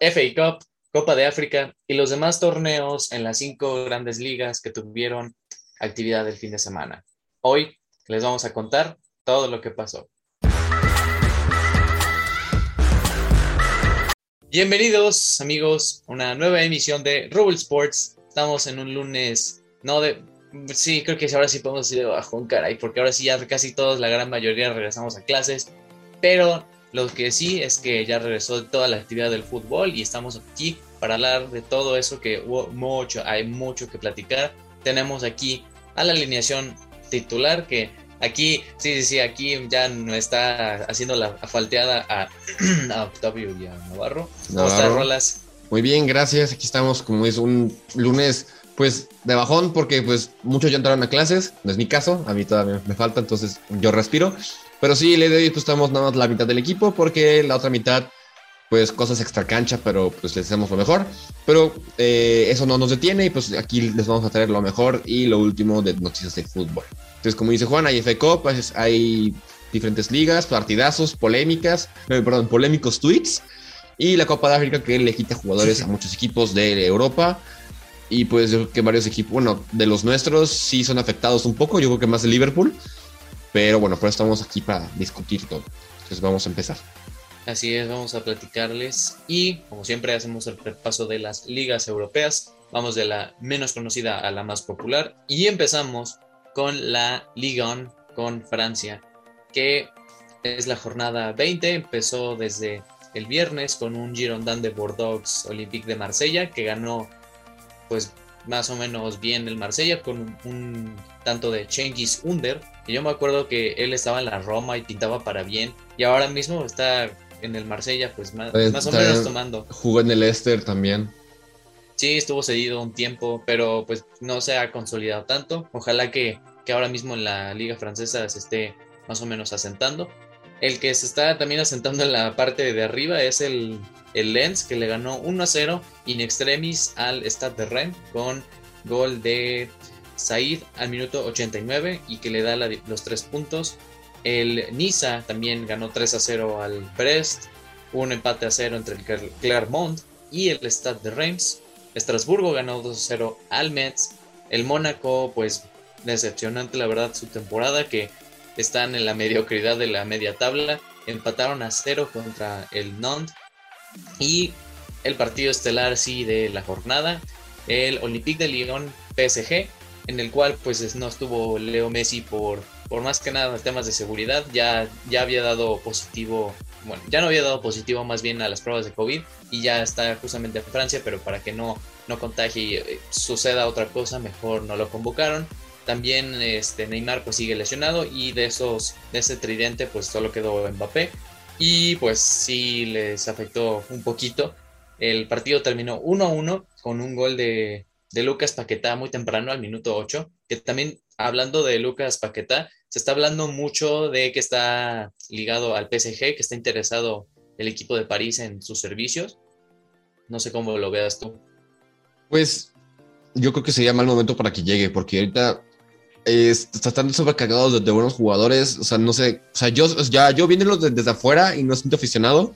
FA Cup, Copa de África y los demás torneos en las cinco grandes ligas que tuvieron actividad el fin de semana. Hoy les vamos a contar todo lo que pasó. Bienvenidos amigos a una nueva emisión de Rubble Sports. Estamos en un lunes, no de... Sí, creo que ahora sí podemos decir de bajón, caray, porque ahora sí ya casi todos, la gran mayoría regresamos a clases, pero lo que sí es que ya regresó toda la actividad del fútbol y estamos aquí para hablar de todo eso que hubo mucho, hay mucho que platicar. Tenemos aquí a la alineación titular que aquí, sí, sí, sí, aquí ya no está haciendo la falteada a, Octavio y a Navarro. ¿Cómo estás, Rolas? Muy bien, gracias. Aquí estamos como es un lunes pues de bajón porque pues muchos ya entraron a clases, no es mi caso, a mí todavía me falta, entonces yo respiro. Pero sí, le doy, pues estamos nada más la mitad del equipo porque la otra mitad, pues cosas extra cancha, pero pues les hacemos lo mejor. Pero eh, eso no nos detiene y pues aquí les vamos a traer lo mejor y lo último de noticias de fútbol. Entonces, como dice Juan, hay FA pues, hay diferentes ligas, partidazos, polémicas, eh, perdón, polémicos tweets y la Copa de África que le quita jugadores a muchos equipos de Europa. Y pues yo creo que varios equipos, bueno, de los nuestros sí son afectados un poco, yo creo que más de Liverpool. Pero bueno, por eso estamos aquí para discutir todo. Entonces vamos a empezar. Así es, vamos a platicarles y como siempre hacemos el repaso de las ligas europeas. Vamos de la menos conocida a la más popular y empezamos con la Ligue 1 con Francia, que es la jornada 20, empezó desde el viernes con un Girondin de Bordeaux Olympique de Marsella que ganó pues más o menos bien el Marsella con un, tanto de Cengiz Under. Y yo me acuerdo que él estaba en la Roma y pintaba para bien. Y ahora mismo está en el Marsella, pues más, más o menos tomando. Jugó en el Leicester también. Sí, estuvo cedido un tiempo, pero pues no se ha consolidado tanto. Ojalá que, que ahora mismo en la liga francesa se esté más o menos asentando. El que se está también asentando en la parte de arriba es el el Lens que le ganó 1 0 in extremis al Stade de Rennes con gol de Said al minuto 89 y que le da los tres puntos. El Niza también ganó 3 a 0 al Brest, un empate a 0 entre el Clermont y el Stade de Reims. Estrasburgo ganó 2 a 0 al Metz. El Mónaco, pues decepcionante la verdad su temporada que están en la mediocridad de la media tabla. Empataron a 0 contra el Nantes y el partido estelar sí de la jornada, el Olympique de Lyon PSG, en el cual pues no estuvo Leo Messi por, por más que nada temas de seguridad, ya, ya había dado positivo, bueno, ya no había dado positivo más bien a las pruebas de COVID y ya está justamente en Francia, pero para que no, no contagie y eh, suceda otra cosa, mejor no lo convocaron. También este, Neymar pues sigue lesionado y de esos de ese tridente pues solo quedó Mbappé y pues sí les afectó un poquito. El partido terminó 1-1 con un gol de, Lucas Paquetá muy temprano al minuto 8, que también hablando de Lucas Paquetá, se está hablando mucho de que está ligado al PSG, que está interesado el equipo de París en sus servicios. No sé cómo lo veas tú. Pues yo creo que sería mal momento para que llegue, porque ahorita están sobrecargados de, buenos jugadores. O sea, no sé. O sea, yo, ya, yo viéndolo desde, afuera y no siento aficionado,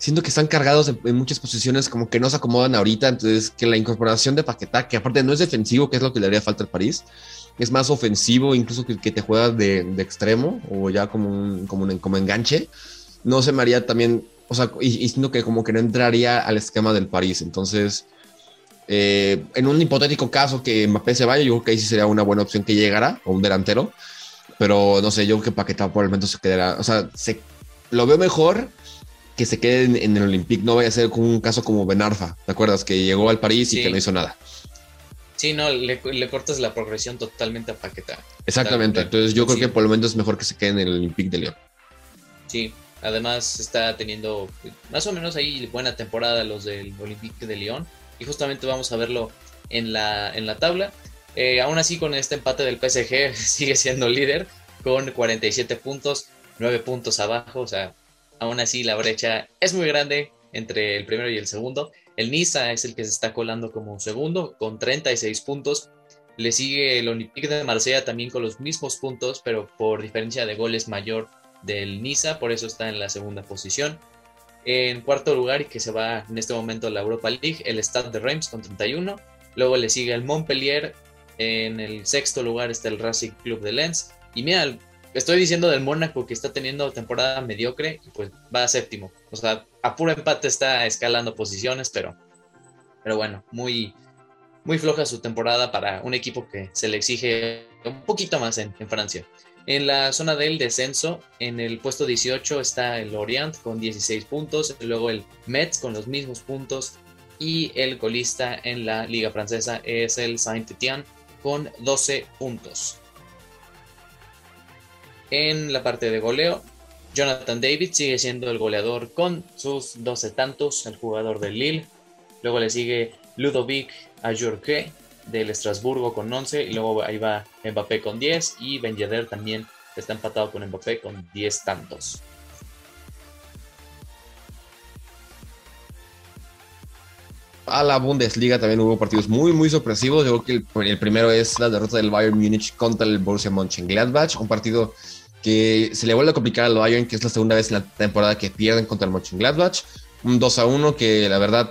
siento que están cargados en, muchas posiciones como que no se acomodan ahorita. Entonces, que la incorporación de Paquetá, que aparte no es defensivo, que es lo que le haría falta al París, es más ofensivo, incluso que, te juega de, extremo o ya como un, como, un, como enganche, no se me haría también. O sea, y, y siento que como que no entraría al esquema del París. Entonces. Eh, en un hipotético caso que Mbappé se vaya, yo creo que ahí sí sería una buena opción que llegara, o un delantero. Pero no sé, yo creo que Paquetá por el momento se quedará. O sea, se, lo veo mejor que se quede en, el Olympique. No vaya a ser como un caso como Benarfa, ¿te acuerdas? Que llegó al París y que no hizo nada. Sí, no, le, cortas la progresión totalmente a Paquetá. Exactamente. Entonces yo creo que por el momento es mejor que se quede en el Olympique de Lyon. Sí, además está teniendo más o menos ahí buena temporada los del Olympique de Lyon y justamente vamos a verlo en la, en la tabla. Eh, aún así, con este empate del PSG, sigue siendo líder con 47 puntos, 9 puntos abajo. O sea, aún así la brecha es muy grande entre el primero y el segundo. El Niza es el que se está colando como segundo con 36 puntos. Le sigue el Olympique de Marsella también con los mismos puntos, pero por diferencia de goles mayor del Niza, por eso está en la segunda posición. En cuarto lugar, y que se va en este momento a la Europa League, el Stade de Reims con 31. Luego le sigue el Montpellier. En el sexto lugar está el Racing Club de Lens. Y mira, estoy diciendo del Mónaco que está teniendo temporada mediocre pues va a séptimo. O sea, a puro empate está escalando posiciones, pero, pero bueno, muy, muy floja su temporada para un equipo que se le exige un poquito más en, en Francia. En la zona del descenso, en el puesto 18 está el Orient con 16 puntos, luego el Metz con los mismos puntos y el colista en la liga francesa es el Saint-Étienne con 12 puntos. En la parte de goleo, Jonathan David sigue siendo el goleador con sus 12 tantos, el jugador del Lille. Luego le sigue Ludovic Ajurque del Estrasburgo con 11 y luego ahí va Mbappé con 10 y Ben también está empatado con Mbappé con 10 tantos. A la Bundesliga también hubo partidos muy, muy sorpresivos. Yo creo que el, primero es la derrota del Bayern Múnich contra el Borussia Mönchengladbach, un partido que se le vuelve a complicar al Bayern, que es la segunda vez en la temporada que pierden contra el Mönchengladbach. Un 2 a 1 que la verdad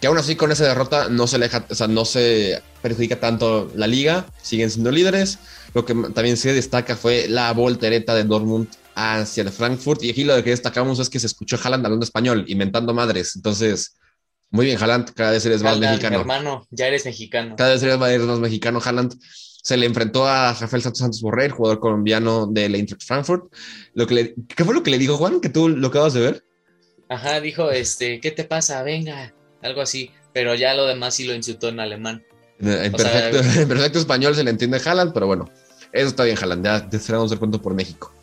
que aún así con esa derrota no se aleja, o sea, no se perjudica tanto la liga, siguen siendo líderes. Lo que también se destaca fue la voltereta de Dortmund hacia el Frankfurt. Y aquí lo que destacamos es que se escuchó Haaland hablando español, inventando madres. Entonces, muy bien, Haaland, cada vez eres más mexicano. Hermano, ya eres mexicano. Cada vez eres más, mexicano, Haaland. Se le enfrentó a Rafael Santos Santos Borrell, jugador colombiano del Eintracht Frankfurt. Lo que le, ¿Qué fue lo que le dijo Juan? Que tú lo acabas de ver. Ajá, dijo, este, ¿qué te pasa? Venga, algo así, pero ya lo demás sí lo insultó en alemán. En, perfecto, español se le entiende Haaland, pero bueno, eso está bien, Haaland, ya te cerramos el cuento por México.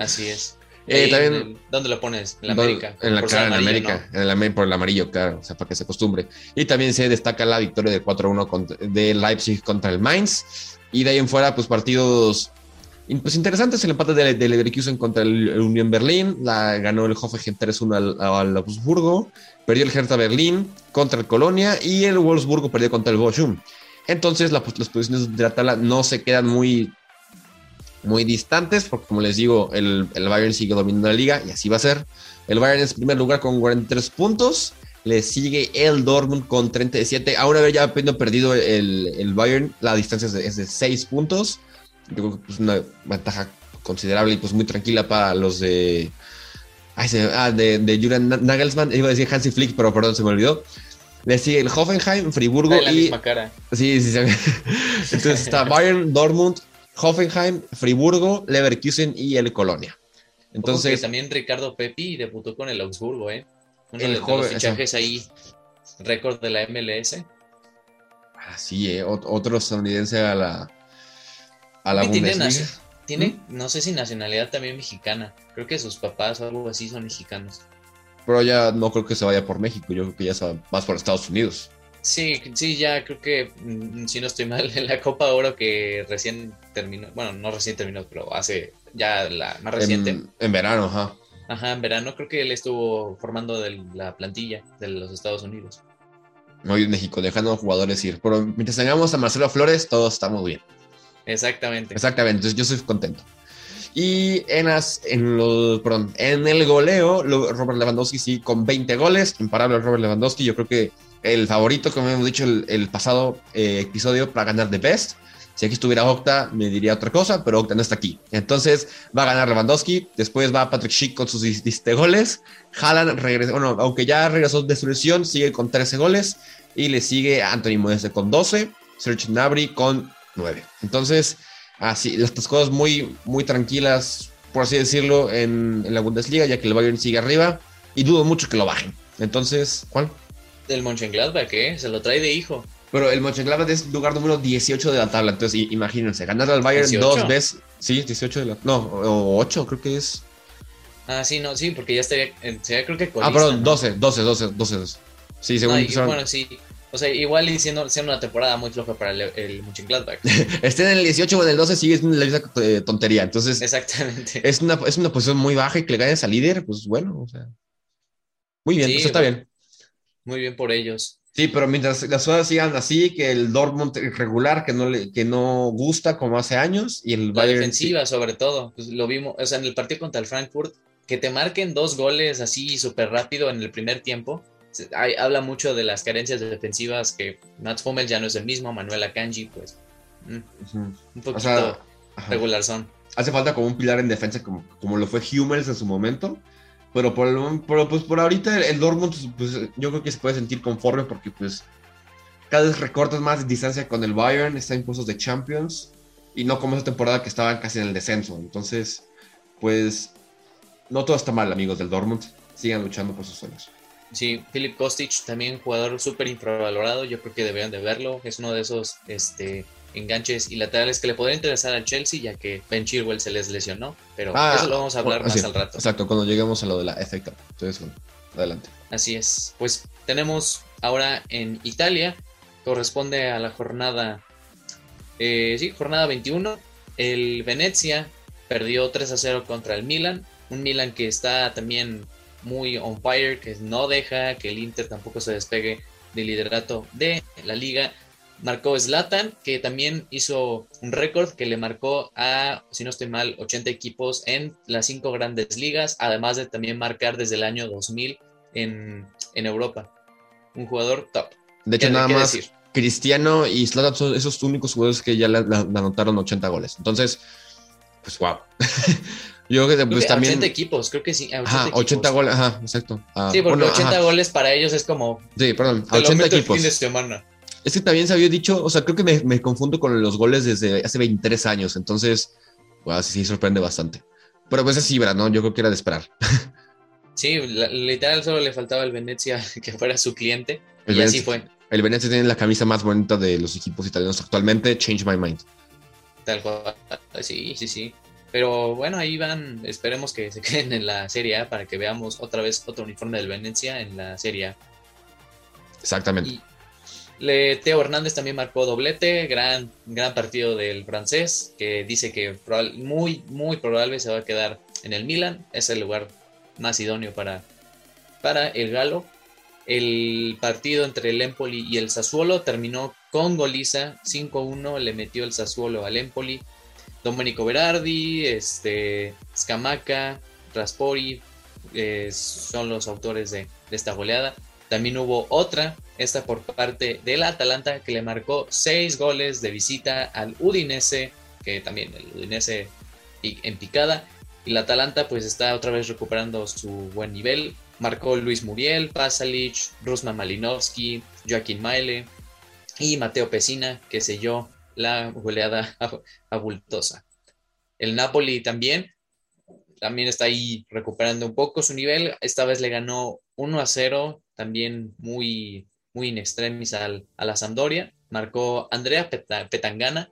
Así es. Eh, también, ¿Dónde lo pones? En la América. En la cara, en América, en el, por el amarillo, claro, o sea, para que se acostumbre. Y también se destaca la victoria de 4-1 de Leipzig contra el Mainz. Y de ahí en fuera, pues partidos pues interesantes. El empate del de Leverkusen contra el, Unión Berlín. La, ganó el Hoffenheim 3-1 al, al Augsburgo. Perdió el Hertha Berlín contra el Colonia y el Wolfsburgo perdió contra el Bochum. Entonces las posiciones de la tabla no se quedan muy, muy distantes porque como les digo, el, el, Bayern sigue dominando la liga y así va a ser. El Bayern es primer lugar con 43 puntos. Le sigue el Dortmund con 37. Ahora haber ya perdido el, el, Bayern, la distancia es de, es de 6 puntos. Yo creo que es una ventaja considerable y pues muy tranquila para los de ah, de, de Julian Nagelsmann, iba a decir Hansi Flick, pero perdón, se me olvidó. Le sigue el Hoffenheim, Friburgo la y. Misma cara. Sí, sí, sí. Entonces está Bayern, Dortmund, Hoffenheim, Friburgo, Leverkusen y el Colonia. Entonces. también Ricardo Pepi debutó con el Augsburgo, ¿eh? Uno el de, joven, los fichajes ahí, récord de la MLS. Ah, sí, ¿eh? Otro estadounidense a la. A la Bundesliga. Tiene, no sé si nacionalidad también mexicana. Creo que sus papás o algo así son mexicanos. Pero ya no creo que se vaya por México, yo creo que ya se va más por Estados Unidos. Sí, sí, ya creo que, mm, si no estoy mal, en la Copa Oro que recién terminó, bueno, no recién terminó, pero hace ya la más reciente. En, verano, ajá. Ajá, en verano creo que él estuvo formando de la plantilla de los Estados Unidos. Muy México, dejando a jugadores ir. Pero mientras tengamos a Marcelo Flores, todo está muy bien. Exactamente. Exactamente, entonces yo soy contento. Y en, en, los, en el goleo, Robert Lewandowski sí, con 20 goles, imparable Robert Lewandowski, yo creo que el favorito, como hemos dicho el, el pasado eh, episodio, para ganar The Best. Si aquí estuviera Octa, me diría otra cosa, pero Octa no está aquí. Entonces va a ganar Lewandowski, después va Patrick Schick con sus 17 goles. Haaland regresa, bueno, aunque ya regresó de su lesión, sigue con 13 goles. Y le sigue Anthony Modeste con 12, Serge Gnabry con 9. Entonces, así, estas cosas muy, muy tranquilas, por así decirlo, en, la Bundesliga, ya que el Bayern sigue arriba y dudo mucho que lo bajen. Entonces, ¿cuál? El Mönchengladbach, ¿eh? Se lo trae de hijo. Pero el Mönchengladbach es lugar número 18 de la tabla, entonces imagínense, ganar al Bayern dos veces. Sí, 18 de la. No, o 8 creo que es. Ah, sí, no, sí, porque ya estaría. creo que. ah, perdón, 12, 12, 12, 12, 12. Sí, según. bueno, sí. O sea, igual y siendo, una temporada muy floja para el, el Mönchengladbach. Estén en el 18 o en el 12 sigue siendo la misma eh, tontería. Entonces, Exactamente. Es una, es una posición muy baja y que le ganes al líder, pues bueno, o sea. Muy bien, eso está bien. Muy bien por ellos. Sí, pero mientras las cosas sigan así, que el Dortmund regular, que no le, que no gusta como hace años, y el la defensiva sobre todo, pues lo vimos, o sea, en el partido contra el Frankfurt, que te marquen dos goles así súper rápido en el primer tiempo. habla mucho de las carencias defensivas que Mats Hummel ya no es el mismo, Manuel Akanji, pues mm, un poquito regular son. Hace falta como un pilar en defensa como, como lo fue Hummels en su momento. Pero por, el, pues por ahorita el, Dortmund, pues, yo creo que se puede sentir conforme porque pues cada vez recortas más distancia con el Bayern, está en puestos de Champions y no como esa temporada que estaban casi en el descenso. Entonces, pues no todo está mal, amigos del Dortmund. Sigan luchando por sus sueños. Sí, Philip Kostic, también jugador súper infravalorado. Yo creo que deberían de verlo. Es uno de esos este, enganches y laterales que le podría interesar al Chelsea, ya que Ben Chilwell se les lesionó. Pero ah, eso lo vamos a hablar más al rato. Exacto, cuando lleguemos a lo de la FA Cup. Entonces, bueno, adelante. Así es. Pues tenemos ahora en Italia, corresponde a la jornada, eh, sí, jornada 21. El Venezia perdió 3 a 0 contra el Milan. Un Milan que está también muy on fire, que no deja que el Inter tampoco se despegue del liderato de la liga marcó Zlatan, que también hizo un récord que le marcó a, si no estoy mal, 80 equipos en las cinco grandes ligas, además de también marcar desde el año 2000 en, Europa. Un jugador top. De hecho, nada más Cristiano y Zlatan son esos únicos jugadores que ya le, anotaron 80 goles. Entonces, pues wow. Yo creo que pues, también. 80 equipos, creo que sí. 80, ajá, 80 goles, ajá, exacto. Ah, sí, porque 80 goles para ellos es como. Sí, perdón, 80 equipos. fin de semana. Es que también se había dicho, o sea, creo que me, confundo con los goles desde hace 23 años, entonces, pues sí, sorprende bastante. Pero pues es Ibra, ¿no? Yo creo que era de esperar. Sí, literal solo le faltaba al Venecia que fuera su cliente. y así fue. El Venecia tiene la camisa más bonita de los equipos italianos actualmente, Change My Mind. Tal cual, sí, sí, sí. Pero bueno, ahí van, esperemos que se queden en la Serie A para que veamos otra vez otro uniforme del Venecia en la Serie A. Exactamente. Teo Hernández también marcó doblete, gran, gran partido del francés, que dice que muy, muy se va a quedar en el Milan, es el lugar más idóneo para, para el galo. El partido entre el Empoli y el Sassuolo terminó con goliza, 5-1 le metió el Sassuolo al Empoli. Domenico Berardi, este, Scamaca, Raspori eh, son los autores de esta goleada. También hubo otra esta por parte del Atalanta que le marcó seis goles de visita al Udinese, que también el Udinese en picada. Y el Atalanta pues está otra vez recuperando su buen nivel. Marcó Luis Muriel, Pasalic, Rusman Malinowski, Joaquín Maile y Mateo Pesina, que selló la goleada abultosa. El Napoli también, también está ahí recuperando un poco su nivel. Esta vez le ganó 1 a 0, también muy muy in extremis al, a la Sampdoria. Marcó Andrea Petangana.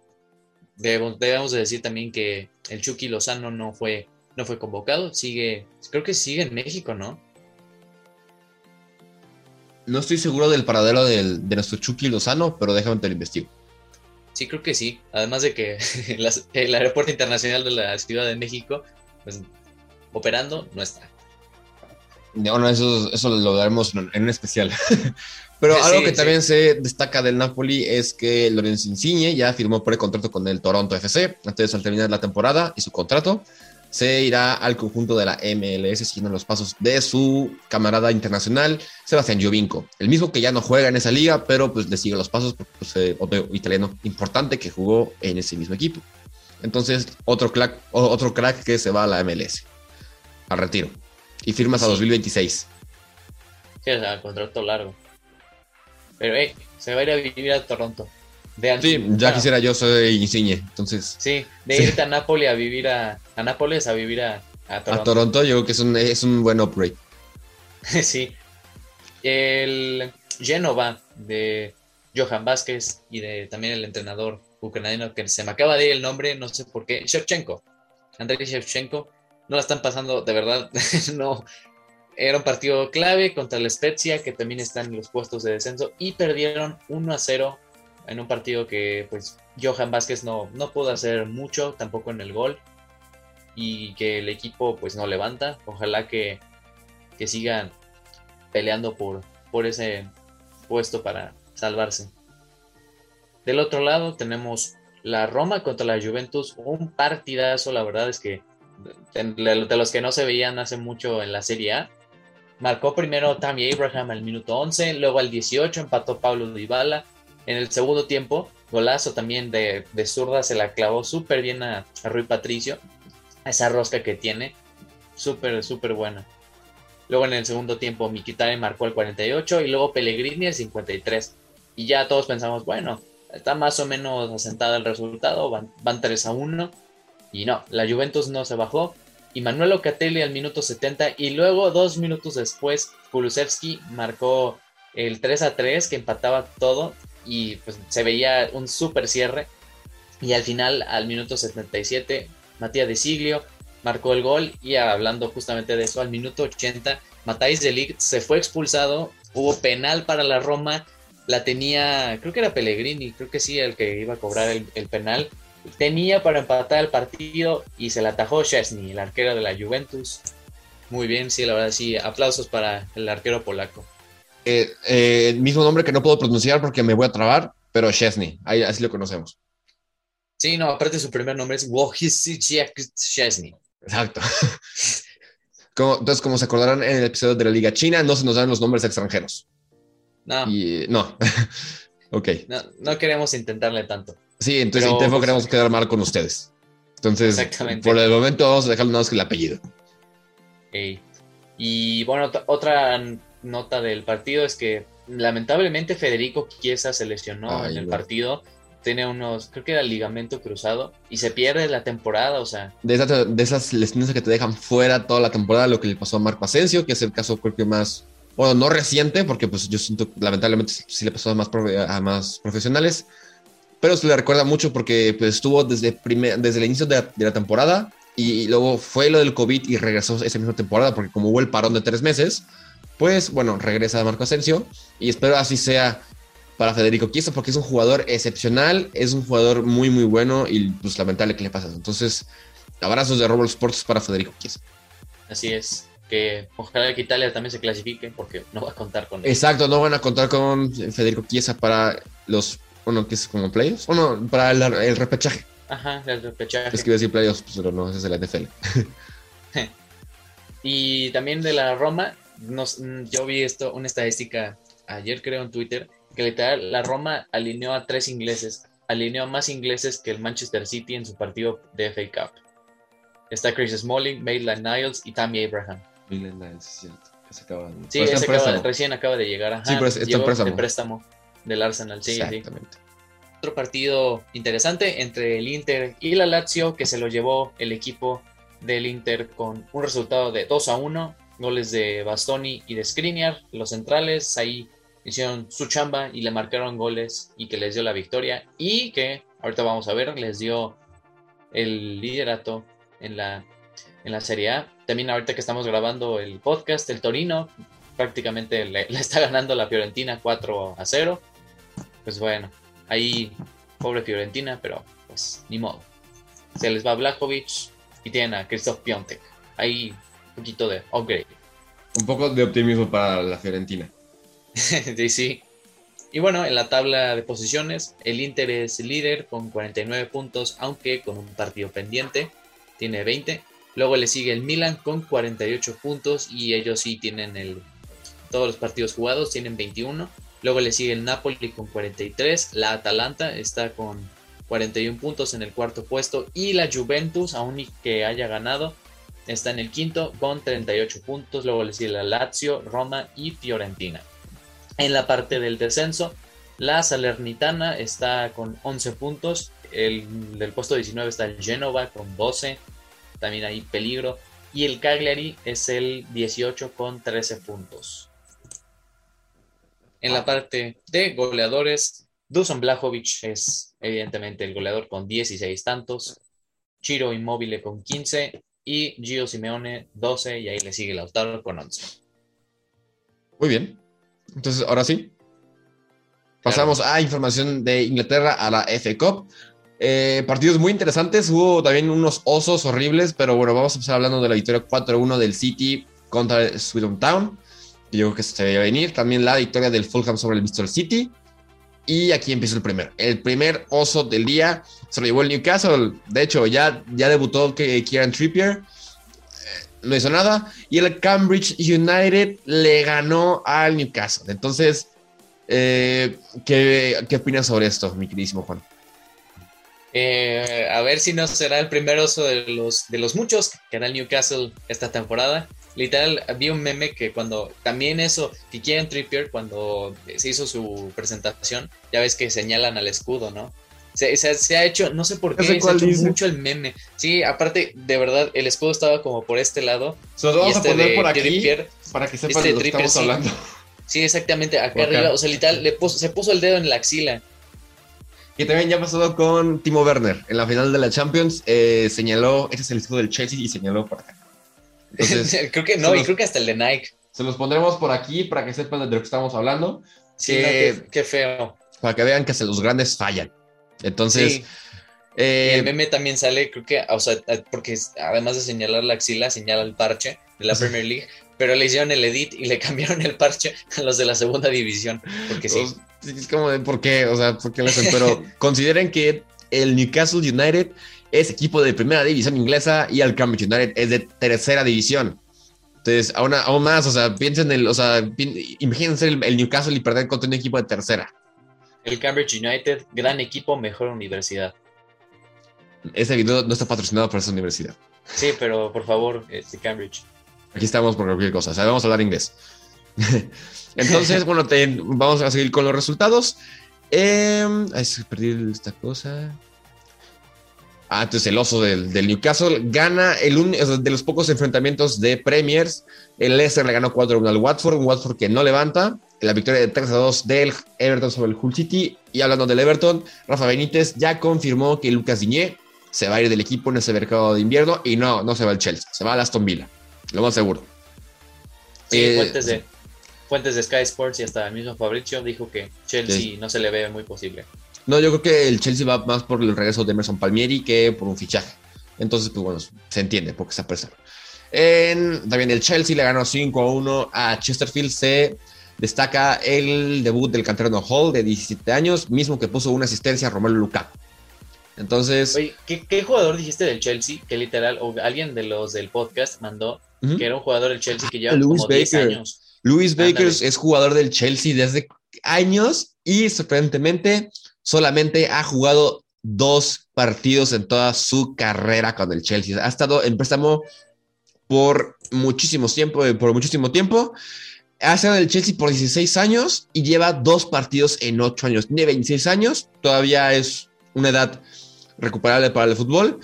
Debemos, debemos, decir también que el Chucky Lozano no fue, no fue convocado. Sigue, creo que sigue en México, ¿no? No estoy seguro del paradero del, de nuestro Chucky Lozano, pero déjame te lo investigo. Sí, creo que sí. Además de que el aeropuerto internacional de la Ciudad de México, pues operando, no está. No, no, eso, eso lo daremos en un especial. Pero algo que también se destaca del Napoli es que Lorenzo Insigne ya firmó por el contrato con el Toronto FC. Entonces, al terminar la temporada y su contrato, se irá al conjunto de la MLS siguiendo los pasos de su camarada internacional, Sebastián Giovinco. El mismo que ya no juega en esa liga, pero pues le sigue los pasos porque pues, otro italiano importante que jugó en ese mismo equipo. Entonces, otro crack, otro crack que se va a la MLS, al retiro. Y firmas a 2026. Sí, o sea, contrato largo. Pero, hey, se va a ir a vivir a Toronto. sí, ya quisiera yo, soy Insigne, entonces. Sí, de irte a Nápoles a vivir a, a Nápoles a vivir a, a Toronto. A Toronto, yo creo que es un, es un buen upgrade. sí. El Genova de Johan Vázquez y de también el entrenador ucraniano que se me acaba de ir el nombre, no sé por qué, Shevchenko. Andrei Shevchenko. No la están pasando, de verdad, no, era un partido clave contra la Spezia, que también está en los puestos de descenso, y perdieron 1 a 0 en un partido que pues Johan Vázquez no, no pudo hacer mucho, tampoco en el gol, y que el equipo pues no levanta. Ojalá que, que sigan peleando por, por ese puesto para salvarse. Del otro lado tenemos la Roma contra la Juventus, un partidazo, la verdad es que de, los que no se veían hace mucho en la Serie A. Marcó primero Tammy Abraham al minuto 11, luego al 18 empató Pablo Dybala. En el segundo tiempo, golazo también de, de zurda, se la clavó súper bien a, a Rui Patricio. Esa rosca que tiene, súper, súper buena. Luego en el segundo tiempo Mikitarian marcó el 48 y luego Pellegrini el 53. Y ya todos pensamos, bueno, está más o menos asentado el resultado, van, 3 a 1. Y no, la Juventus no se bajó. Y Manuel Ocatelli al minuto 70 y luego dos minutos después Kulusevski marcó el 3 a 3 que empataba todo y pues se veía un super cierre. Y al final, al minuto 77, Matías de Siglio marcó el gol y hablando justamente de eso, al minuto 80, Matáis de se fue expulsado, hubo penal para la Roma, la tenía, creo que era Pellegrini, creo que sí, el que iba a cobrar el, penal, tenía para empatar el partido y se la atajó Chesney, el arquero de la Juventus. Muy bien, sí, la verdad, sí, aplausos para el arquero polaco. Eh, eh, el mismo nombre que no puedo pronunciar porque me voy a trabar, pero Chesney, ahí, así lo conocemos. Sí, no, aparte su primer nombre es Wojciech Chesney. Exacto. entonces, como se acordarán en el episodio de la Liga China, no se nos dan los nombres extranjeros. No. no. ok. No, queremos intentarle tanto. Sí, entonces Pero, pues, queremos quedar mal con ustedes. Entonces, por el momento vamos a dejarlo nada más que el apellido. Y bueno, otra nota del partido es que lamentablemente Federico Chiesa se lesionó en el partido tiene unos, creo que era ligamento cruzado y se pierde la temporada, o sea. De, de esas lesiones que te dejan fuera toda la temporada, lo que le pasó a Marco Asensio, que es el caso creo que más, bueno, no reciente, porque pues yo siento lamentablemente sí le pasó a más, a más profesionales, pero se le recuerda mucho porque pues, estuvo desde, desde el inicio de la, temporada y luego fue lo del COVID y regresó esa misma temporada, porque como hubo el parón de tres meses, pues bueno, regresa Marco Asensio y espero así sea para Federico Chiesa porque es un jugador excepcional, es un jugador muy, muy bueno y pues lamentable que le pasa. Entonces, abrazos de Robert Sports para Federico Chiesa. Así es, que ojalá que Italia también se clasifique porque no va a contar con él. Exacto, no van a contar con Federico Chiesa para los, bueno, que es como playoffs, o no, para el, repechaje. Ajá, el repechaje. Es que iba a decir playoffs, pues, pero no, ese es el NFL. y también de la Roma, nos, yo vi esto, una estadística ayer creo en Twitter, que literal la Roma alineó a tres ingleses, alineó a más ingleses que el Manchester City en su partido de FA Cup. Está Chris Smalling, Maitland Niles y Tammy Abraham. Maitland Niles, es cierto. Sí, ese recién acaba de llegar. sí, pero es, préstamo. préstamo del Arsenal. Sí, Exactamente. Otro partido interesante entre el Inter y la Lazio que se lo llevó el equipo del Inter con un resultado de 2 a 1, goles de Bastoni y de Skriniar, los centrales, ahí hicieron su chamba y le marcaron goles y que les dio la victoria y que ahorita vamos a ver, les dio el liderato en la, en la Serie A. También ahorita que estamos grabando el podcast, el Torino prácticamente le, está ganando la Fiorentina 4 a 0. Pues bueno, ahí pobre Fiorentina, pero pues ni modo. Se les va Blajovic y tienen a Christoph Piontek. Ahí un poquito de upgrade. Un poco de optimismo para la Fiorentina. sí, sí. Y bueno, en la tabla de posiciones, el Inter es líder con 49 puntos, aunque con un partido pendiente, tiene 20. Luego le sigue el Milan con 48 puntos y ellos sí tienen el, todos los partidos jugados, tienen 21. Luego le sigue el Napoli con 43, la Atalanta está con 41 puntos en el cuarto puesto y la Juventus, aún que haya ganado, está en el quinto con 38 puntos. Luego le sigue la Lazio, Roma y Fiorentina. En la parte del descenso, la Salernitana está con 11 puntos. El del puesto 19 está el Genova con 12. También hay peligro. Y el Cagliari es el 18 con 13 puntos. En la parte de goleadores, Dusan Blajovic es evidentemente el goleador con 16 tantos. Chiro Inmóvil con 15 y Gio Simeone 12 y ahí le sigue Lautaro con 11. Muy bien. Entonces, ahora sí. Pasamos a información de Inglaterra a la F Cup. Eh, partidos muy interesantes. Hubo también unos osos horribles, pero bueno, vamos a empezar hablando de la victoria 4-1 del City contra Swindon Town. Yo creo que se veía venir. También la victoria del Fulham sobre el Bristol City. Y aquí empieza el primer. El primer oso del día se lo llevó el Newcastle. De hecho, ya, ya debutó Kieran Trippier. Eh, no hizo nada. Y el Cambridge United le ganó al Newcastle. Entonces, eh, ¿qué, ¿qué opinas sobre esto, mi queridísimo Juan? Eh, a ver si no será el primer oso de los, de los muchos que hará el Newcastle esta temporada. Literal, había un meme que cuando también eso, que quieren Trippier, cuando se hizo su presentación, ya ves que señalan al escudo, ¿no? Se, se, ha hecho, no sé por qué, se ha hecho mucho el meme. Sí, aparte, de verdad, el escudo estaba como por este lado. Se lo vamos a este poner por aquí para que sepan este de lo que estamos hablando. Sí, exactamente, acá, arriba, o sea, literal, le puso, se puso el dedo en la axila. Y también ya pasado con Timo Werner. En la final de la Champions eh, señaló, este es el escudo del Chelsea y señaló por acá. creo que no, y creo que hasta el de Nike. Se los pondremos por aquí para que sepan de lo que estamos hablando. Sí, qué, feo. Para que vean que los grandes fallan. Entonces. Eh, el meme también sale, creo que, o sea, porque además de señalar la axila, señala el parche de la Premier League, pero le hicieron el edit y le cambiaron el parche a los de la segunda división, porque sí. Es como de por qué, o sea, por qué lo hacen, pero consideren que el Newcastle United es equipo de primera división inglesa y el Cambridge United es de tercera división. Entonces, aún, aún más, o sea, piensen en el, o sea, imagínense el, Newcastle y perder contra un equipo de tercera. El Cambridge United, gran equipo, mejor universidad. Ese video no está patrocinado por esa universidad. Sí, pero por favor, este Cambridge. Aquí estamos por cualquier cosa, sabemos hablar inglés. Entonces, bueno, vamos a seguir con los resultados. Eh, ay, perdí esta cosa. Entonces el oso del, Newcastle gana el de los pocos enfrentamientos de Premiers. El Leicester le ganó 4-1 al Watford, un Watford que no levanta. La victoria de 3-2 del Everton sobre el Hull City. Y hablando del Everton, Rafa Benítez ya confirmó que Lucas Diñé se va a ir del equipo en ese mercado de invierno. Y no, no se va al Chelsea, se va al Aston Villa. Lo más seguro. Sí, eh, de, fuentes de Sky Sports y hasta el mismo Fabricio dijo que Chelsea no se le ve muy posible. No, yo creo que el Chelsea va más por el regreso de Emerson Palmieri que por un fichaje. Entonces, pues bueno, se entiende porque se apresaron. En, también el Chelsea le ganó 5 a 1 a Chesterfield. Se destaca el debut del canterano Hall de 17 años, mismo que puso una asistencia a Romelu Lukaku. Entonces. Oye, ¿qué, jugador dijiste del Chelsea? Que literal, o alguien de los del podcast mandó que era un jugador del Chelsea que lleva como 10 años. Luis Baker es jugador del Chelsea desde años y sorprendentemente solamente ha jugado dos partidos en toda su carrera con el Chelsea. Ha estado en préstamo por muchísimo tiempo, eh, por muchísimo tiempo. Ha estado en el Chelsea por 16 años y lleva dos partidos en 8 años. Tiene 26 años, todavía es una edad recuperable para el fútbol.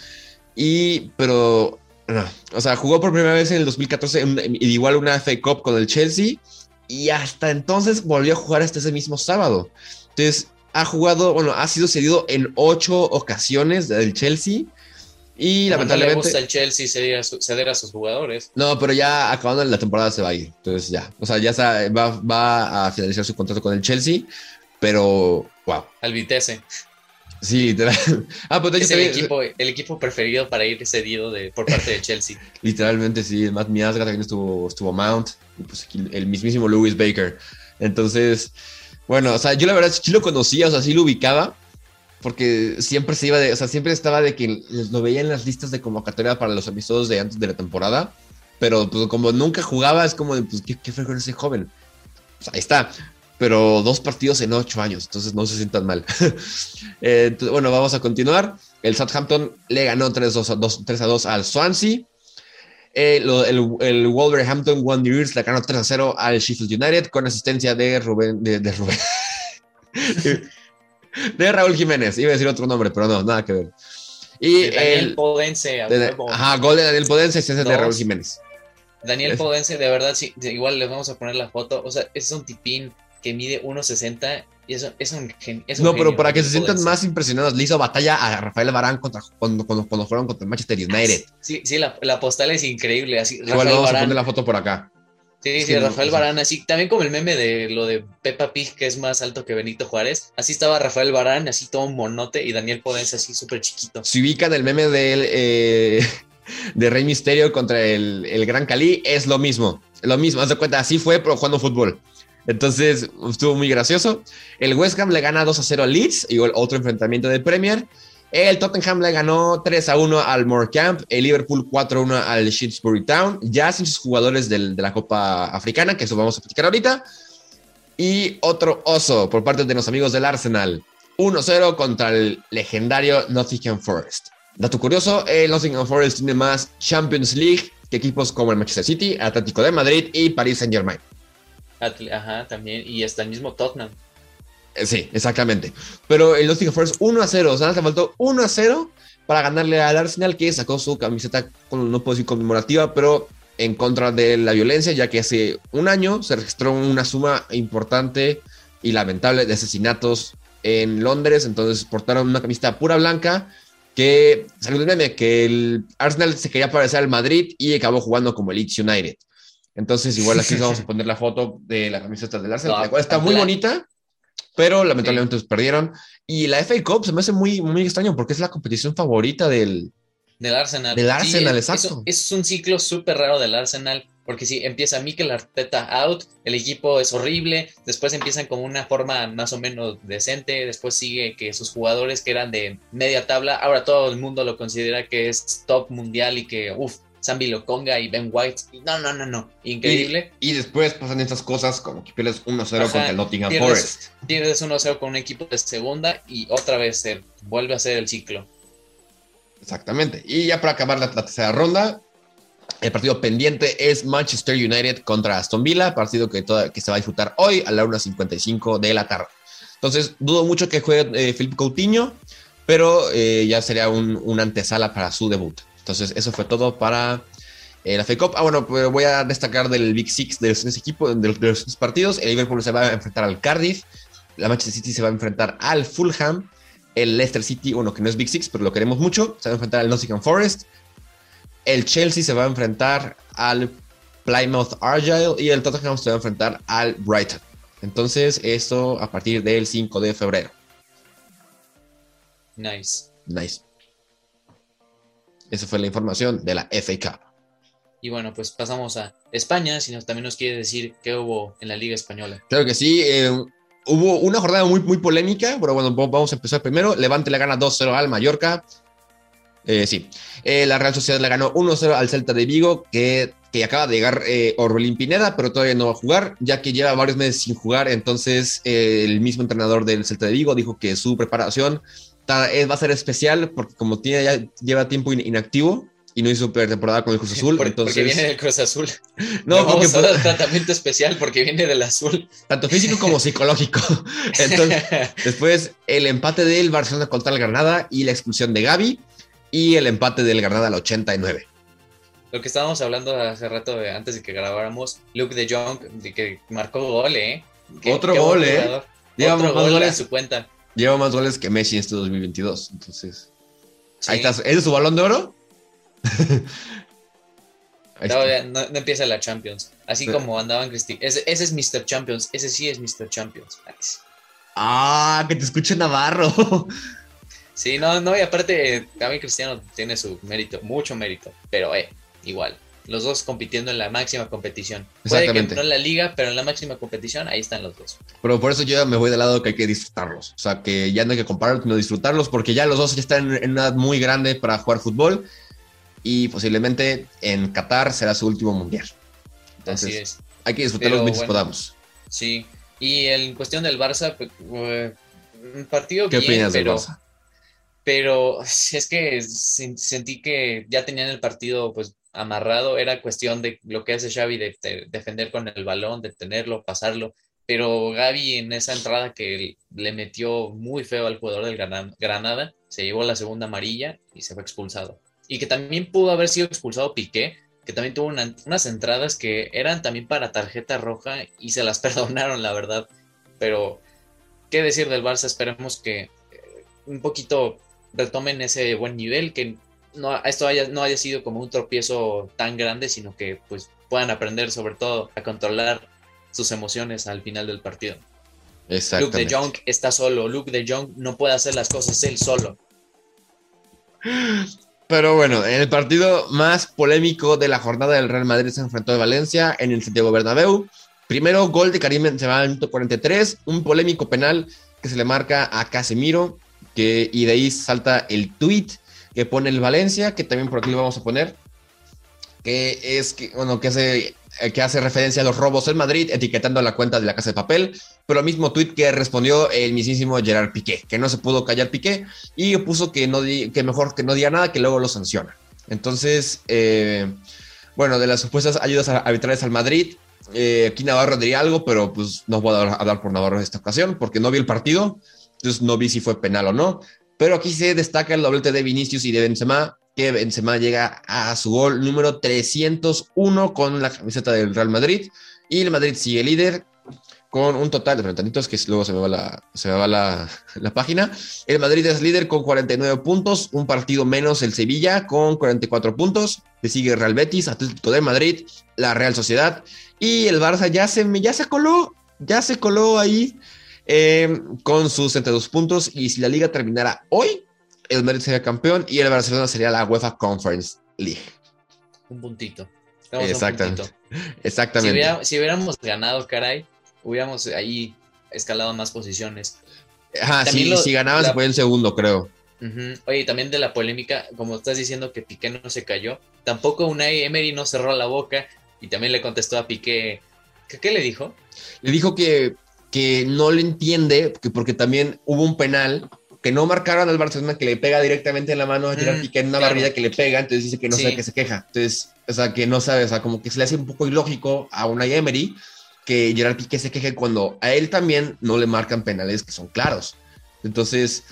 Y, pero o sea, jugó por primera vez en el 2014 y igual una FA Cup con el Chelsea y hasta entonces volvió a jugar hasta ese mismo sábado. Entonces, ha jugado, bueno, ha sido cedido en ocho ocasiones del Chelsea y lamentablemente... No le gusta el Chelsea ceder a, sus jugadores. No, pero ya acabando la temporada se va a ir. Entonces ya, o sea, ya va, va a finalizar su contrato con el Chelsea, pero wow. Al Vitesse. Sí, literal. Ah, pues es el, equipo, el equipo preferido para ir cedido de, por parte de Chelsea. Literalmente, sí. El Matt Miazga también estuvo, estuvo Mount. Y pues aquí el mismísimo Lewis Baker. Entonces, bueno, o sea, yo la verdad sí lo conocía, o sea, sí lo ubicaba. Porque siempre se iba de, o sea, siempre estaba de que lo veía en las listas de convocatoria para los episodios de antes de la temporada. Pero pues como nunca jugaba, es como de, pues, ¿qué, qué fue con ese joven? ahí está pero dos partidos en ocho años, entonces no se sientan mal. Eh, bueno, vamos a continuar. El Southampton le ganó 3, a 2 al Swansea. Eh, el, Wolverhampton Wanderers le ganó 3 a 0 al Sheffield United con asistencia de Rubén. De, Rubén. de Raúl Jiménez. Iba a decir otro nombre, pero no, nada que ver. Y Daniel Podense. ajá, gol de Daniel Podense, asistencia de Raúl Jiménez. Daniel Podense, de verdad, sí, igual les vamos a poner la foto. O sea, es un tipín que mide 1.60 y eso es un, es No, pero para que se sientan más impresionados, le hizo batalla a Rafael Barán contra, cuando, cuando, cuando fueron contra Manchester United. Sí, sí, la, la postal es increíble. Así, Rafael vamos a poner la foto por acá. Sí, sí, Rafael Barán, así, también como el meme de lo de Peppa Pig, que es más alto que Benito Juárez, así estaba Rafael Barán, así todo monote, y Daniel Podense así súper chiquito. Si ubican el meme de él, eh, de Rey Misterio contra el, el Gran Cali, es lo mismo, lo mismo, haz de cuenta, así fue, pero jugando fútbol. Entonces estuvo muy gracioso. El West Ham le gana 2 a 0 al Leeds, y otro enfrentamiento de Premier. El Tottenham le ganó 3 a 1 al Morecambe, el Liverpool 4 a 1 al Shinsbury Town, ya sin sus jugadores del, de la Copa Africana, que eso vamos a platicar ahorita. Y otro oso por parte de los amigos del Arsenal, 1-0 contra el legendario Nottingham Forest. Dato curioso, el Nottingham Forest tiene más Champions League que equipos como el Manchester City, Atlético de Madrid y Paris Saint Germain. Ajá, también, y hasta el mismo Tottenham. Eh, sí, exactamente. Pero el Nottingham Forest 1 a 0, o sea, te faltó 1 a 0 para ganarle al Arsenal que sacó su camiseta, no puedo decir conmemorativa, pero en contra de la violencia, ya que hace un año se registró una suma importante y lamentable de asesinatos en Londres, entonces portaron una camiseta pura blanca que salió que el Arsenal se quería parecer al Madrid y acabó jugando como el Leeds United. Entonces, igual aquí vamos a poner la foto de la camiseta del Arsenal, la cual está muy bonita, pero lamentablemente perdieron. Y la FA Cup se me hace muy, muy extraño porque es la competición favorita del, del Arsenal. Del Arsenal, exacto. Es, un ciclo súper raro del Arsenal, porque si empieza Mikel Arteta out, el equipo es horrible, después empiezan con una forma más o menos decente, después sigue que sus jugadores que eran de media tabla, ahora todo el mundo lo considera que es top mundial y que, uff, Sambi Lokonga y Ben White. No, no, no, no. Increíble. Y, después pasan estas cosas como que pierdes 1-0 contra el Nottingham Forest. Pierdes 1-0 con un equipo de segunda y otra vez se vuelve a ser el ciclo. Exactamente. Y ya para acabar la, tercera ronda, el partido pendiente es Manchester United contra Aston Villa, partido que, que se va a disfrutar hoy a la 1.55 de la tarde. Entonces, dudo mucho que juegue eh, Felipe Coutinho, pero eh, ya sería un, una antesala para su debut. Entonces, eso fue todo para eh, la FA Cup. Ah, bueno, pues voy a destacar del Big Six de los tres equipos, de los, partidos. El Liverpool se va a enfrentar al Cardiff, la Manchester City se va a enfrentar al Fulham, el Leicester City, uno que no es Big Six, pero lo queremos mucho, se va a enfrentar al Nottingham Forest. El Chelsea se va a enfrentar al Plymouth Argyle y el Tottenham se va a enfrentar al Brighton. Entonces, esto a partir del 5 de febrero. Nice. Nice. Esa fue la información de la FA Cup. Y bueno, pues pasamos a España, si nos, también nos quiere decir qué hubo en la Liga Española. Claro que sí, eh, hubo una jornada muy, muy polémica, pero bueno, vamos a empezar primero. Levante le gana 2-0 al Mallorca. Eh, sí, eh, la Real Sociedad le ganó 1-0 al Celta de Vigo, que, que acaba de llegar Orbelín Pineda, pero todavía no va a jugar, ya que lleva varios meses sin jugar. Entonces, el mismo entrenador del Celta de Vigo dijo que su preparación va a ser especial porque como tiene, ya lleva tiempo inactivo y no hizo temporada con el Cruz Azul. entonces... Porque viene del Cruz Azul. No, porque vamos a tratamiento especial porque viene del azul. Tanto físico como psicológico. Entonces, después el empate del Barcelona contra el Granada y la expulsión de Gaby y el empate del Granada al 89. Lo que estábamos hablando hace rato, antes de que grabáramos, Luke de Jong, de que marcó gol, ¿eh? Otro gol, ¿eh? Otro gol a su cuenta. Lleva más goles que Messi en este 2022. Entonces, ahí está. ¿Es su balón de oro? no, empieza la Champions. Así como andaban Cristi. Ese, es Mr. Champions. Ese sí es Mr. Champions. Ah, que te escuche Navarro. sí, no, no, y aparte, Gaby Cristiano tiene su mérito, mucho mérito. Pero, eh, igual los dos compitiendo en la máxima competición. Puede que no en la liga, pero en la máxima competición, ahí están los dos. Pero por eso yo me voy del lado que hay que disfrutarlos. O sea, que ya no hay que compararlos, sino disfrutarlos, porque ya los dos ya están en una edad muy grande para jugar fútbol y posiblemente en Qatar será su último mundial. Entonces, Así es. Hay que disfrutarlos mientras podamos. Sí. Y en cuestión del Barça, pues, eh, un partido ¿Qué opinas pero, del Barça? Pero es que sentí que ya tenían el partido pues amarrado, era cuestión de lo que hace Xavi de, defender con el balón, de tenerlo, pasarlo, pero Gaby en esa entrada que le metió muy feo al jugador del Granada, se llevó la segunda amarilla y se fue expulsado. Y que también pudo haber sido expulsado Piqué, que también tuvo unas entradas que eran también para tarjeta roja y se las perdonaron, la verdad. Pero, ¿qué decir del Barça? Esperemos que eh, un poquito retomen ese buen nivel, que no, esto haya, no haya sido como un tropiezo tan grande, sino que pues puedan aprender sobre todo a controlar sus emociones al final del partido. Luke de Jong está solo, Luke de Jong no puede hacer las cosas él solo. Pero bueno, en el partido más polémico de la jornada del Real Madrid se enfrentó de Valencia en el Santiago Bernabéu. Primero, gol de Karim Benzema al minuto 43, un polémico penal que se le marca a Casemiro, que, y de ahí salta el tweet que pone el Valencia, que también por aquí lo vamos a poner, que es que, bueno, que hace, que hace referencia a los robos en Madrid, etiquetando la cuenta de la Casa de Papel, pero el mismo tweet que respondió el mismísimo Gerard Piqué, que no se pudo callar Piqué y puso que, no que mejor que no diga nada, que luego lo sanciona. Entonces, eh, bueno, de las supuestas ayudas arbitrales al Madrid, eh, aquí Navarro diría algo, pero pues no voy a hablar por Navarro en esta ocasión, porque no vi el partido, entonces no vi si fue penal o no. Pero aquí se destaca el doblete de Vinicius y de Benzema, que Benzema llega a su gol número 301 con la camiseta del Real Madrid. Y el Madrid sigue líder con un total de tantitos que luego se me va, la, se me va la, la, página. El Madrid es líder con 49 puntos, un partido menos el Sevilla con 44 puntos. Le sigue Real Betis, Atlético de Madrid, la Real Sociedad y el Barça ya se, ya se coló, ya se coló ahí eh, con sus 32 puntos. Y si la liga terminara hoy, el Madrid sería campeón y el Barcelona sería la UEFA Conference League. Un puntito. Exactamente. Exactamente. Si, hubiéramos ganado, caray, hubiéramos ahí escalado más posiciones. Ajá, si ganaban se fue en segundo, creo. Oye, también de la polémica, como estás diciendo que Piqué no se cayó, tampoco Unai Emery no cerró la boca y también le contestó a Piqué. ¿Qué, le dijo? Le dijo que, que no le entiende, que porque también hubo un penal que no marcaron al Barcelona que le pega directamente en la mano a Gerard mm, Piqué en una barrida que le pega, entonces dice que no sabe que se queja. Entonces, o sea, que no sabe, o sea, como que se le hace un poco ilógico a una Emery que Gerard Piqué se queje cuando a él también no le marcan penales que son claros. Entonces,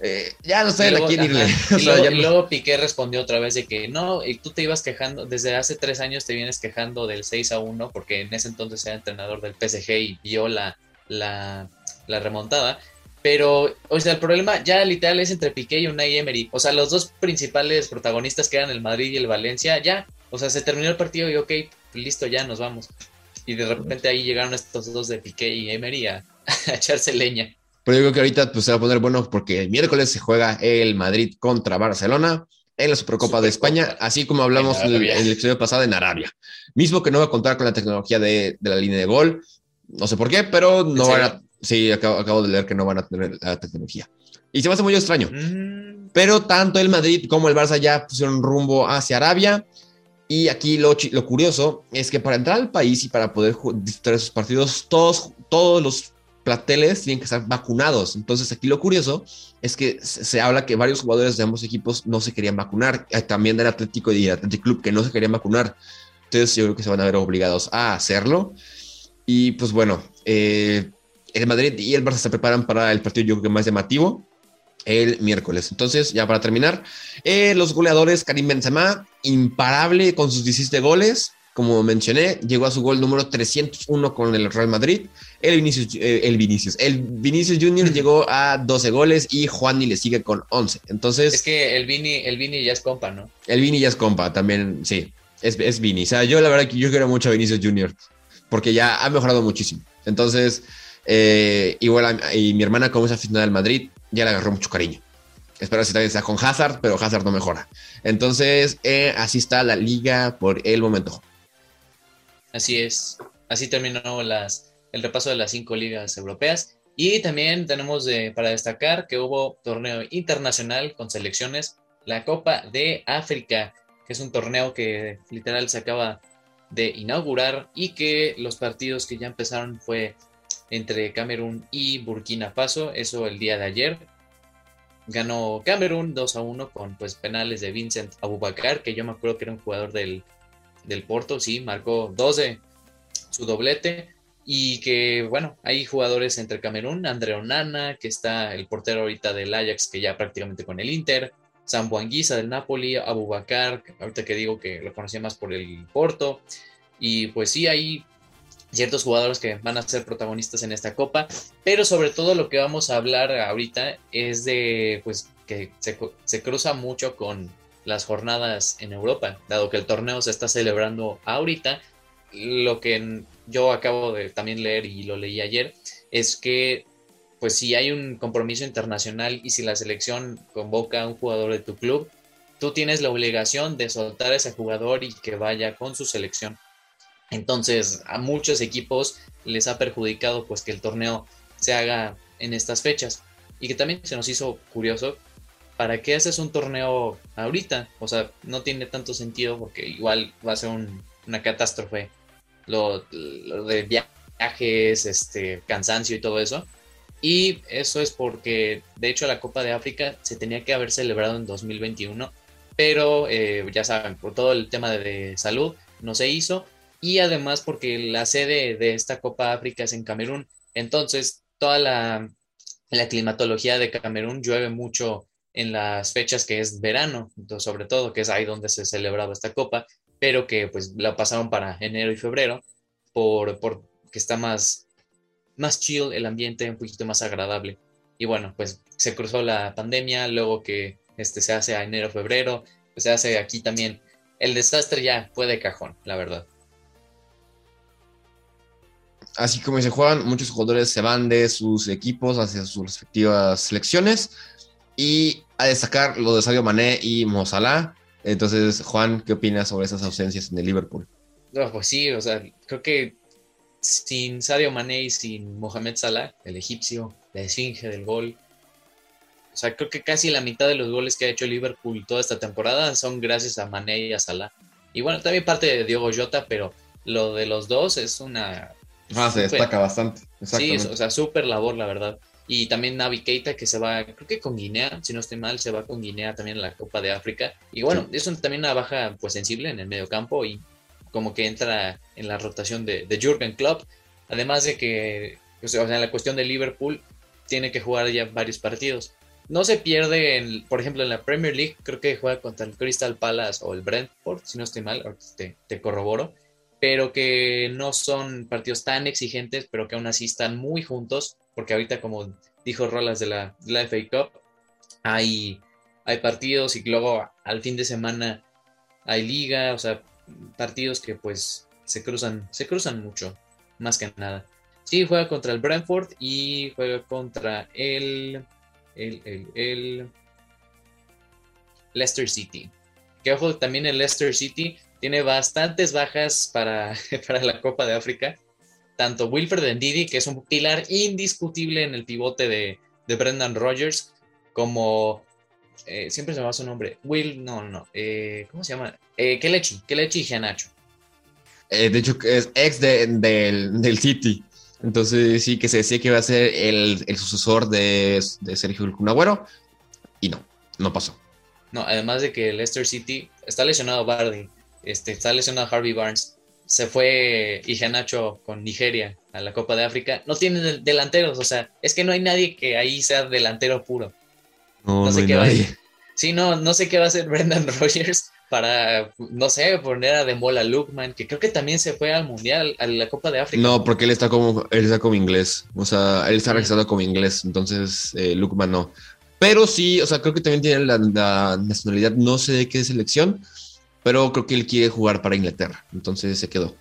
eh, ya no sé a quién irle. y luego, Piqué respondió otra vez de que no, y tú te ibas quejando, desde hace tres años te vienes quejando del 6 a 1, porque en ese entonces era entrenador del PSG y vio la, la, remontada. Pero, o sea, el problema ya literal es entre Piqué y Unai Emery. O sea, los dos principales protagonistas que eran el Madrid y el Valencia, ya. O sea, se terminó el partido y ok, listo, ya nos vamos. Y de repente ahí llegaron estos dos de Piqué y Emery a echarse leña. Pero yo creo que ahorita pues, se va a poner bueno porque el miércoles se juega el Madrid contra Barcelona en la Supercopa de España, así como hablamos en el, episodio pasado en Arabia. Mismo que no va a contar con la tecnología de, la línea de gol, no sé por qué, pero no van a. Sí, acabo, de leer que no van a tener la tecnología. Y se me hace muy extraño. Mm. Pero tanto el Madrid como el Barça ya pusieron rumbo hacia Arabia. Y aquí lo, lo curioso es que para entrar al país y para poder disfrutar esos partidos, todos, todos los plateles tienen que estar vacunados. Entonces aquí lo curioso es que se, habla que varios jugadores de ambos equipos no se querían vacunar, eh, también del Atlético y del Atlético Club que no se querían vacunar. Entonces yo creo que se van a ver obligados a hacerlo. Y pues bueno, eh, el Madrid y el Barça se preparan para el partido yo creo que más llamativo el miércoles. Entonces, ya para terminar, eh, los goleadores Karim Benzema, imparable con sus 17 goles, como mencioné, llegó a su gol número 301 con el Real Madrid. El Vinicius, eh, el Vinicius, el Vinicius Junior llegó a 12 goles y Juanni le sigue con 11. Entonces. Es que el Vini, el Vini ya es compa, ¿no? El Vini ya es compa, también, sí. Es, es Vini. O sea, yo la verdad que yo quiero mucho a Vinicius Junior porque ya ha mejorado muchísimo. Entonces, eh, igual, y mi hermana, como es aficionada al Madrid, ya le agarró mucho cariño. Espero que también sea con Hazard, pero Hazard no mejora. Entonces, eh, así está la liga por el momento. Así es. Así terminó las, el repaso de las cinco ligas europeas. Y también tenemos para destacar que hubo torneo internacional con selecciones, la Copa de África, que es un torneo que literal se acaba de inaugurar y que los partidos que ya empezaron fue entre Camerún y Burkina Faso, eso el día de ayer. Ganó Camerún 2 a 1 con pues penales de Vincent Abubakar, que yo me acuerdo que era un jugador del del Porto, sí, marcó 12 su doblete. Y que, bueno, hay jugadores entre Camerún, André Onana, que está el portero ahorita del Ajax, que ya prácticamente con el Inter, Sambo Anguisa del Napoli, Abubakar, ahorita que digo que lo conocía más por el Porto. Y pues sí, hay ciertos jugadores que van a ser protagonistas en esta copa, pero sobre todo lo que vamos a hablar ahorita es de, pues, que se, se cruza mucho con las jornadas en Europa, dado que el torneo se está celebrando ahorita. Lo que yo acabo de también leer y lo leí ayer es que pues si hay un compromiso internacional y si la selección convoca a un jugador de tu club, tú tienes la obligación de soltar a ese jugador y que vaya con su selección. Entonces, a muchos equipos les ha perjudicado pues que el torneo se haga en estas fechas. Y que también se nos hizo curioso, ¿para qué haces un torneo ahorita? O sea, no tiene tanto sentido porque igual va a ser una catástrofe lo, de viajes, este, cansancio y todo eso. Y eso es porque, de hecho, la Copa de África se tenía que haber celebrado en 2021, pero eh, ya saben, por todo el tema de salud no se hizo y además porque la sede de esta Copa África es en Camerún. Entonces, toda la, climatología de Camerún llueve mucho en las fechas que es verano, sobre todo, que es ahí donde se celebraba esta copa, pero que pues la pasaron para enero y febrero por, por que está más, más chill el ambiente, un poquito más agradable. Y bueno, pues se cruzó la pandemia, luego que este se hace a enero, febrero, pues se hace aquí también. El desastre ya fue de cajón, la verdad así como se juegan, muchos jugadores se van de sus equipos hacia sus respectivas selecciones. Y a destacar lo de Sadio Mané y Mozalá. Entonces, Juan, ¿qué opinas sobre esas ausencias en el Liverpool? No, pues sí, o sea, creo que sin Sadio Mané y sin Mohamed Salah, el egipcio, la esfinge del gol, o sea, creo que casi la mitad de los goles que ha hecho Liverpool toda esta temporada son gracias a Mané y a Salah. Y bueno, también parte de Diogo Jota, pero lo de los dos es una Ah, se destaca bastante. Sí, o sea, súper labor, la verdad. Y también Navi Keita, que se va, creo que con Guinea, si no estoy mal, se va con Guinea también a la Copa de África. Y bueno, es también una baja pues sensible en el medio campo y como que entra en la rotación de, de Jurgen Klopp. Además de que, o sea, en la cuestión de Liverpool, tiene que jugar ya varios partidos. No se pierde, en, por ejemplo, en la Premier League, creo que juega contra el Crystal Palace o el Brentford, si no estoy mal, te, te corroboro pero que no son partidos tan exigentes, pero que aún así están muy juntos, porque ahorita, como dijo Rolas de la, FA Cup, hay, hay partidos y luego al fin de semana hay liga, o sea, partidos que pues se cruzan, se cruzan mucho, más que nada. Sí, juega contra el Brentford y juega contra el, el, el, Leicester City. Que ojo, también el Leicester City tiene bastantes bajas para, para la Copa de África. Tanto Wilfred Ndidi, que es un pilar indiscutible en el pivote de, Brendan Rogers, como eh, siempre se llama su nombre, Will, no, no, eh, ¿cómo se llama? Eh, Kelechi, Kelechi Gianacho. Eh, de hecho, es ex del, City. Entonces sí que se decía que iba a ser el, sucesor de, de Sergio Cunagüero y no, no pasó. No, además de que el Leicester City está lesionado Bardi, este, está lesionado Harvey Barnes, se fue Iheanacho con Nigeria a la Copa de África, no tienen delanteros, o sea, es que no hay nadie que ahí sea delantero puro. No, sé qué va a Sí, no, no sé qué va a hacer Brendan Rogers para, no sé, poner a Demola Lukman, que creo que también se fue al Mundial, a la Copa de África. No, porque él está como, él está como inglés, o sea, él está registrado como inglés, entonces eh, Lukman no. Pero sí, o sea, creo que también tiene la, la nacionalidad, no sé de qué selección, pero creo que él quiere jugar para Inglaterra, entonces se quedó.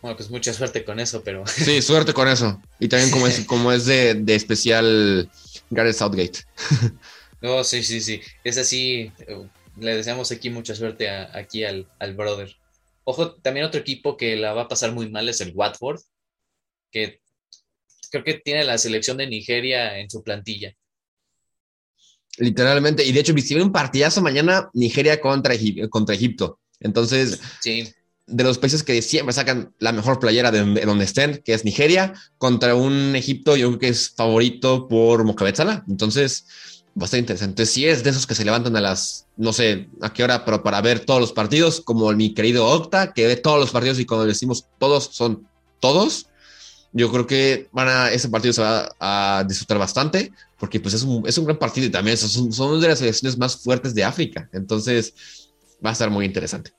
Bueno, pues mucha suerte con eso, pero. Sí, suerte con eso. Y también como es, como es de, especial Gareth Southgate. No, sí, sí, sí. Es así. Le deseamos aquí mucha suerte aquí al, al brother. Ojo, también otro equipo que la va a pasar muy mal es el Watford, que creo que tiene la selección de Nigeria en su plantilla. Literalmente. Y de hecho, visible un partidazo mañana Nigeria contra, contra Egipto. Entonces, de los países que siempre sacan la mejor playera de donde, estén, que es Nigeria, contra un Egipto, yo creo que es favorito por Mohamed Salah. Entonces, bastante interesante. Si es de esos que se levantan a las, no sé a qué hora, pero para ver todos los partidos, como mi querido Octa, que ve todos los partidos y cuando decimos todos son todos. Yo creo que van a, ese partido se va a disfrutar bastante porque pues es un, es un gran partido y también son, son de las selecciones más fuertes de África. Entonces va a estar muy interesante.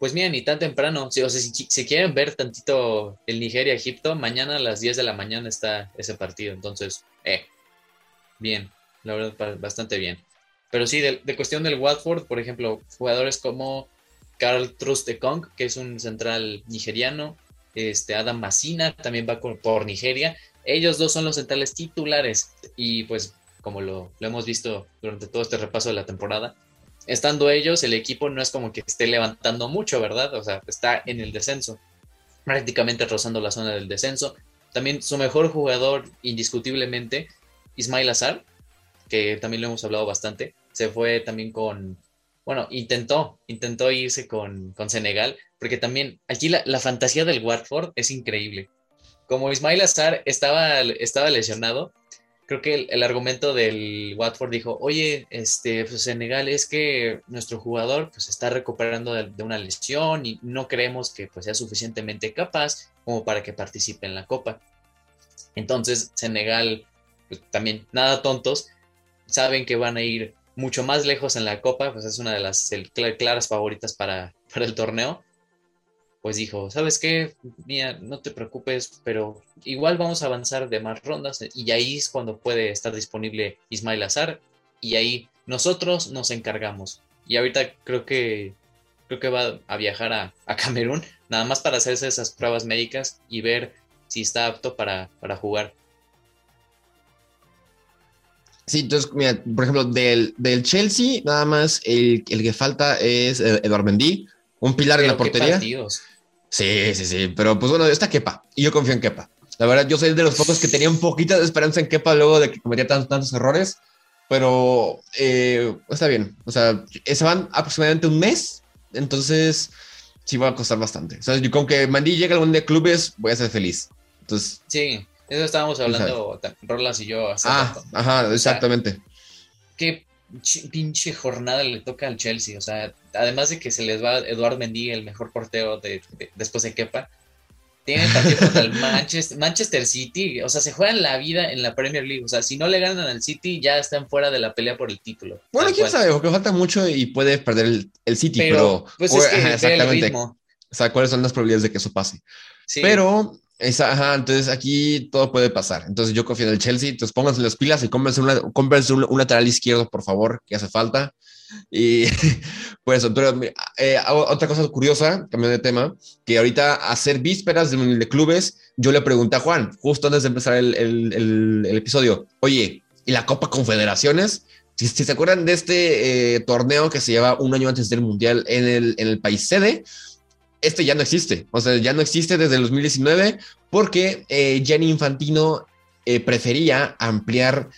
Pues mira, ni tan temprano. Si, o sea, si, quieren ver tantito el Nigeria-Egipto, mañana a las 10 de la mañana está ese partido. Entonces, eh, bien, la verdad, bastante bien. Pero sí, de, cuestión del Watford, por ejemplo, jugadores como Carl Trustekong, que es un central nigeriano, este Adam Massina también va por Nigeria, ellos dos son los centrales titulares y pues como lo, hemos visto durante todo este repaso de la temporada, estando ellos, el equipo no es como que esté levantando mucho, ¿verdad? O sea, está en el descenso, prácticamente rozando la zona del descenso. También su mejor jugador, indiscutiblemente, Ismail Azar, que también lo hemos hablado bastante, se fue también con, bueno, intentó, intentó irse con, con Senegal, porque también aquí la, la, fantasía del Watford es increíble. Como Ismail Azar estaba, estaba lesionado, creo que el, el, argumento del Watford dijo, oye, este, pues Senegal es que nuestro jugador pues está recuperando de, una lesión y no creemos que pues sea suficientemente capaz como para que participe en la Copa. Entonces Senegal, pues, también nada tontos, saben que van a ir mucho más lejos en la Copa, pues es una de las claras favoritas para, para el torneo pues dijo, ¿sabes qué? Mía, no te preocupes, pero igual vamos a avanzar de más rondas y ahí es cuando puede estar disponible Ismail Azar y ahí nosotros nos encargamos. Y ahorita creo que creo que va a viajar a, a Camerún nada más para hacerse esas pruebas médicas y ver si está apto para, para jugar. Sí, entonces, mira, por ejemplo, del, del Chelsea, nada más el, el, que falta es Eduard Mendy, un pilar Pero en la portería. Sí, sí, sí, pero pues bueno, está Kepa y yo confío en Kepa. La verdad, yo soy de los pocos que tenía un poquito de esperanza en Kepa luego de que cometía tantos, tantos errores, pero eh, está bien. O sea, se van aproximadamente un mes, entonces sí va a costar bastante. O sea, yo con que Mandy llegue al mundo de clubes, voy a ser feliz. Entonces, sí, eso estábamos hablando Rolas y yo. Hace ah, rato. ajá, exactamente. O sea, qué pinche jornada le toca al Chelsea. O sea, además de que se les va Eduard Mendy, el mejor portero de, de, después de Kepa, tienen partido contra el Manchester, Manchester, City. O sea, se juegan la vida en la Premier League. O sea, si no le ganan al City, ya están fuera de la pelea por el título. Bueno, quién cual. sabe, porque falta mucho y puede perder el, el City, pero. pero pues es que ajá, exactamente. El ritmo. O sea, ¿cuáles son las probabilidades de que eso pase? Sí. Pero esa, ajá, entonces aquí todo puede pasar. Entonces yo confío en el Chelsea. Entonces pónganse las pilas y cómprense, una, cómprense un, un, lateral izquierdo, por favor, que hace falta. Y pues, pero, eh, otra cosa curiosa, cambiando de tema, que ahorita hacer vísperas de, de, clubes, yo le pregunté a Juan, justo antes de empezar el, el, el, el episodio, oye, ¿y la Copa Confederaciones? Si, si se acuerdan de este eh, torneo que se lleva un año antes del Mundial en el, en el país sede, este ya no existe. O sea, ya no existe desde el 2019 porque eh, Gianni Infantino eh, prefería ampliar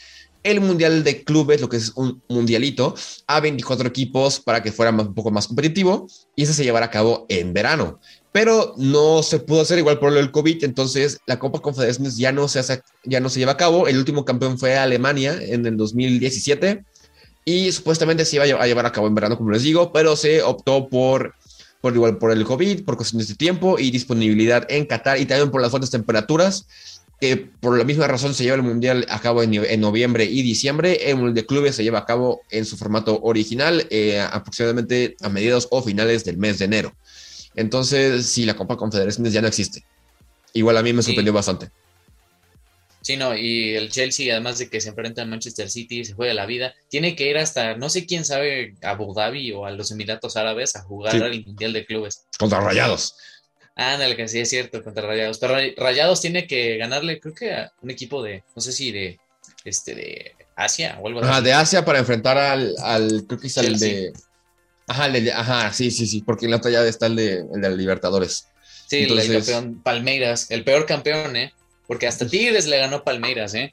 el Mundial de Clubes, lo que es un mundialito, a 24 equipos para que fuera un poco más competitivo y ese se llevará a cabo en verano. Pero no se pudo hacer igual por lo del COVID, entonces la Copa Confederaciones ya no se, hace, ya no se lleva a cabo. El último campeón fue Alemania en el 2017 y supuestamente se iba a llevar a cabo en verano, como les digo, pero se optó por por igual por el COVID, por cuestiones de tiempo y disponibilidad en Qatar y también por las fuertes temperaturas, que por la misma razón se lleva el Mundial a cabo en, en noviembre y diciembre. El Mundial de Clubes se lleva a cabo en su formato original eh, aproximadamente a mediados o finales del mes de enero. Entonces, sí, la Copa Confederaciones ya no existe. Igual a mí me sorprendió sí. bastante. Sí, no, y el Chelsea, además de que se enfrenta al Manchester City, se juega la vida, tiene que ir hasta, no sé quién sabe, a Abu Dhabi o a los Emiratos Árabes a jugar sí. al Mundial de Clubes. Contra Rayados. Ándale, que sí es cierto, contra Rayados. Pero Rayados tiene que ganarle, creo que a un equipo de, no sé si de, este, de Asia o algo así. Ajá, de Asia para enfrentar al, al creo que es el de... Ajá, el de, ajá, sí, sí, sí, porque en la otra llave está el de, el de Libertadores. Sí, Entonces... el campeón Palmeiras, el peor campeón, ¿eh? Porque hasta Tigres le ganó Palmeiras, ¿eh?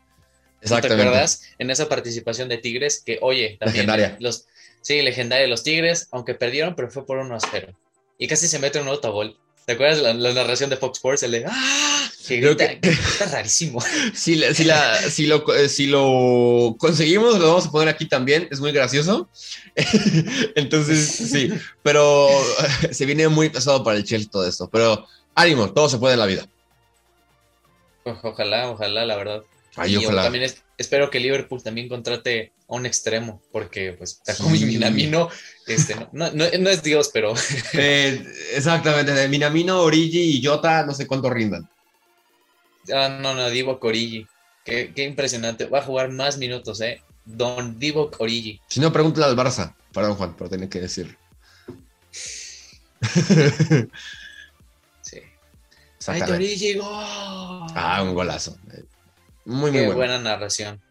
¿No te acuerdas? En esa participación de Tigres, que, oye, también. Legendaria. Los, sí, legendaria. Los Tigres, aunque perdieron, pero fue por 1 a 0. Y casi se mete un autogol. ¿Te acuerdas la, la, narración de Fox Sports? El de ¡Ah! Que grita, que... está rarísimo. Si, si, la, si, lo, si lo conseguimos, lo vamos a poner aquí también. Es muy gracioso. Entonces, sí. Pero se viene muy pesado para el Chelsea todo esto. Pero ánimo, todo se puede en la vida. Ojalá, ojalá, la verdad. Ay, y ojalá. también es, espero que Liverpool también contrate a un extremo, porque pues Takumi sí. Minamino, este, no, no, no, no, es Dios, pero... Eh, exactamente, de Minamino, Origi y Jota, no sé cuánto rindan. Ah, no, no, Divo Origi. Qué, qué, impresionante. Va a jugar más minutos, ¿eh? Don Divo Origi. Si no, pregúntale al Barça. Perdón, Juan, pero tenía que decir. ¡Ay, Origi, gol! Ah, un golazo. Muy, muy Qué bueno. buena narración.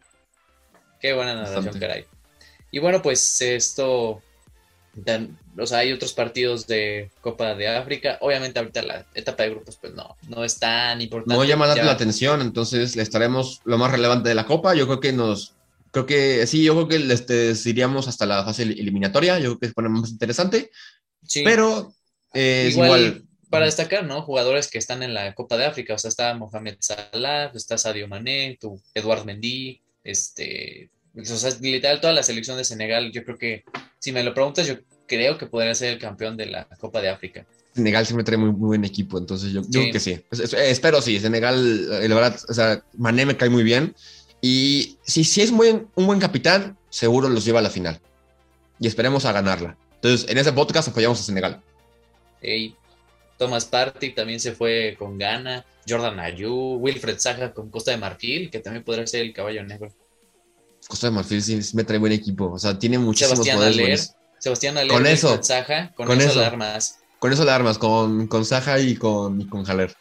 Qué buena narración, Bastante. caray. Y bueno, pues esto o sea, hay otros partidos de Copa de África. Obviamente ahorita la etapa de grupos, pues no, no es tan importante. No llama tanto la atención, entonces le estaremos lo más relevante de la Copa. Yo creo que nos, creo que sí, yo creo que les iríamos hasta la fase eliminatoria. Yo creo que pone más interesante. Sí. Pero eh, igual, para destacar, ¿no? Jugadores que están en la Copa de África. O sea, está Mohamed Salah, está Sadio Mané, tu Eduard Mendy, este, o sea, literal toda la selección de Senegal, yo creo que, si me lo preguntas, yo creo que podría ser el campeón de la Copa de África. Senegal siempre trae muy, buen equipo, entonces yo, creo que sí. espero sí, Senegal, eh, la verdad, o sea, Mané me cae muy bien. Y si, si es muy, un buen capitán, seguro los lleva a la final. Y esperemos a ganarla. Entonces, en ese podcast apoyamos a Senegal. Hey, Thomas Partey también se fue con Ghana. Jordan Ayew, Wilfred Zaha con Costa de Marfil, que también podría ser el caballo negro. Costa de Marfil sí, me trae buen equipo. O sea, tiene muchísimos Sebastián Sebastián Aller, con eso, con, con, eso, armas. Con eso la armas, con, con Saja y con, con Jaler.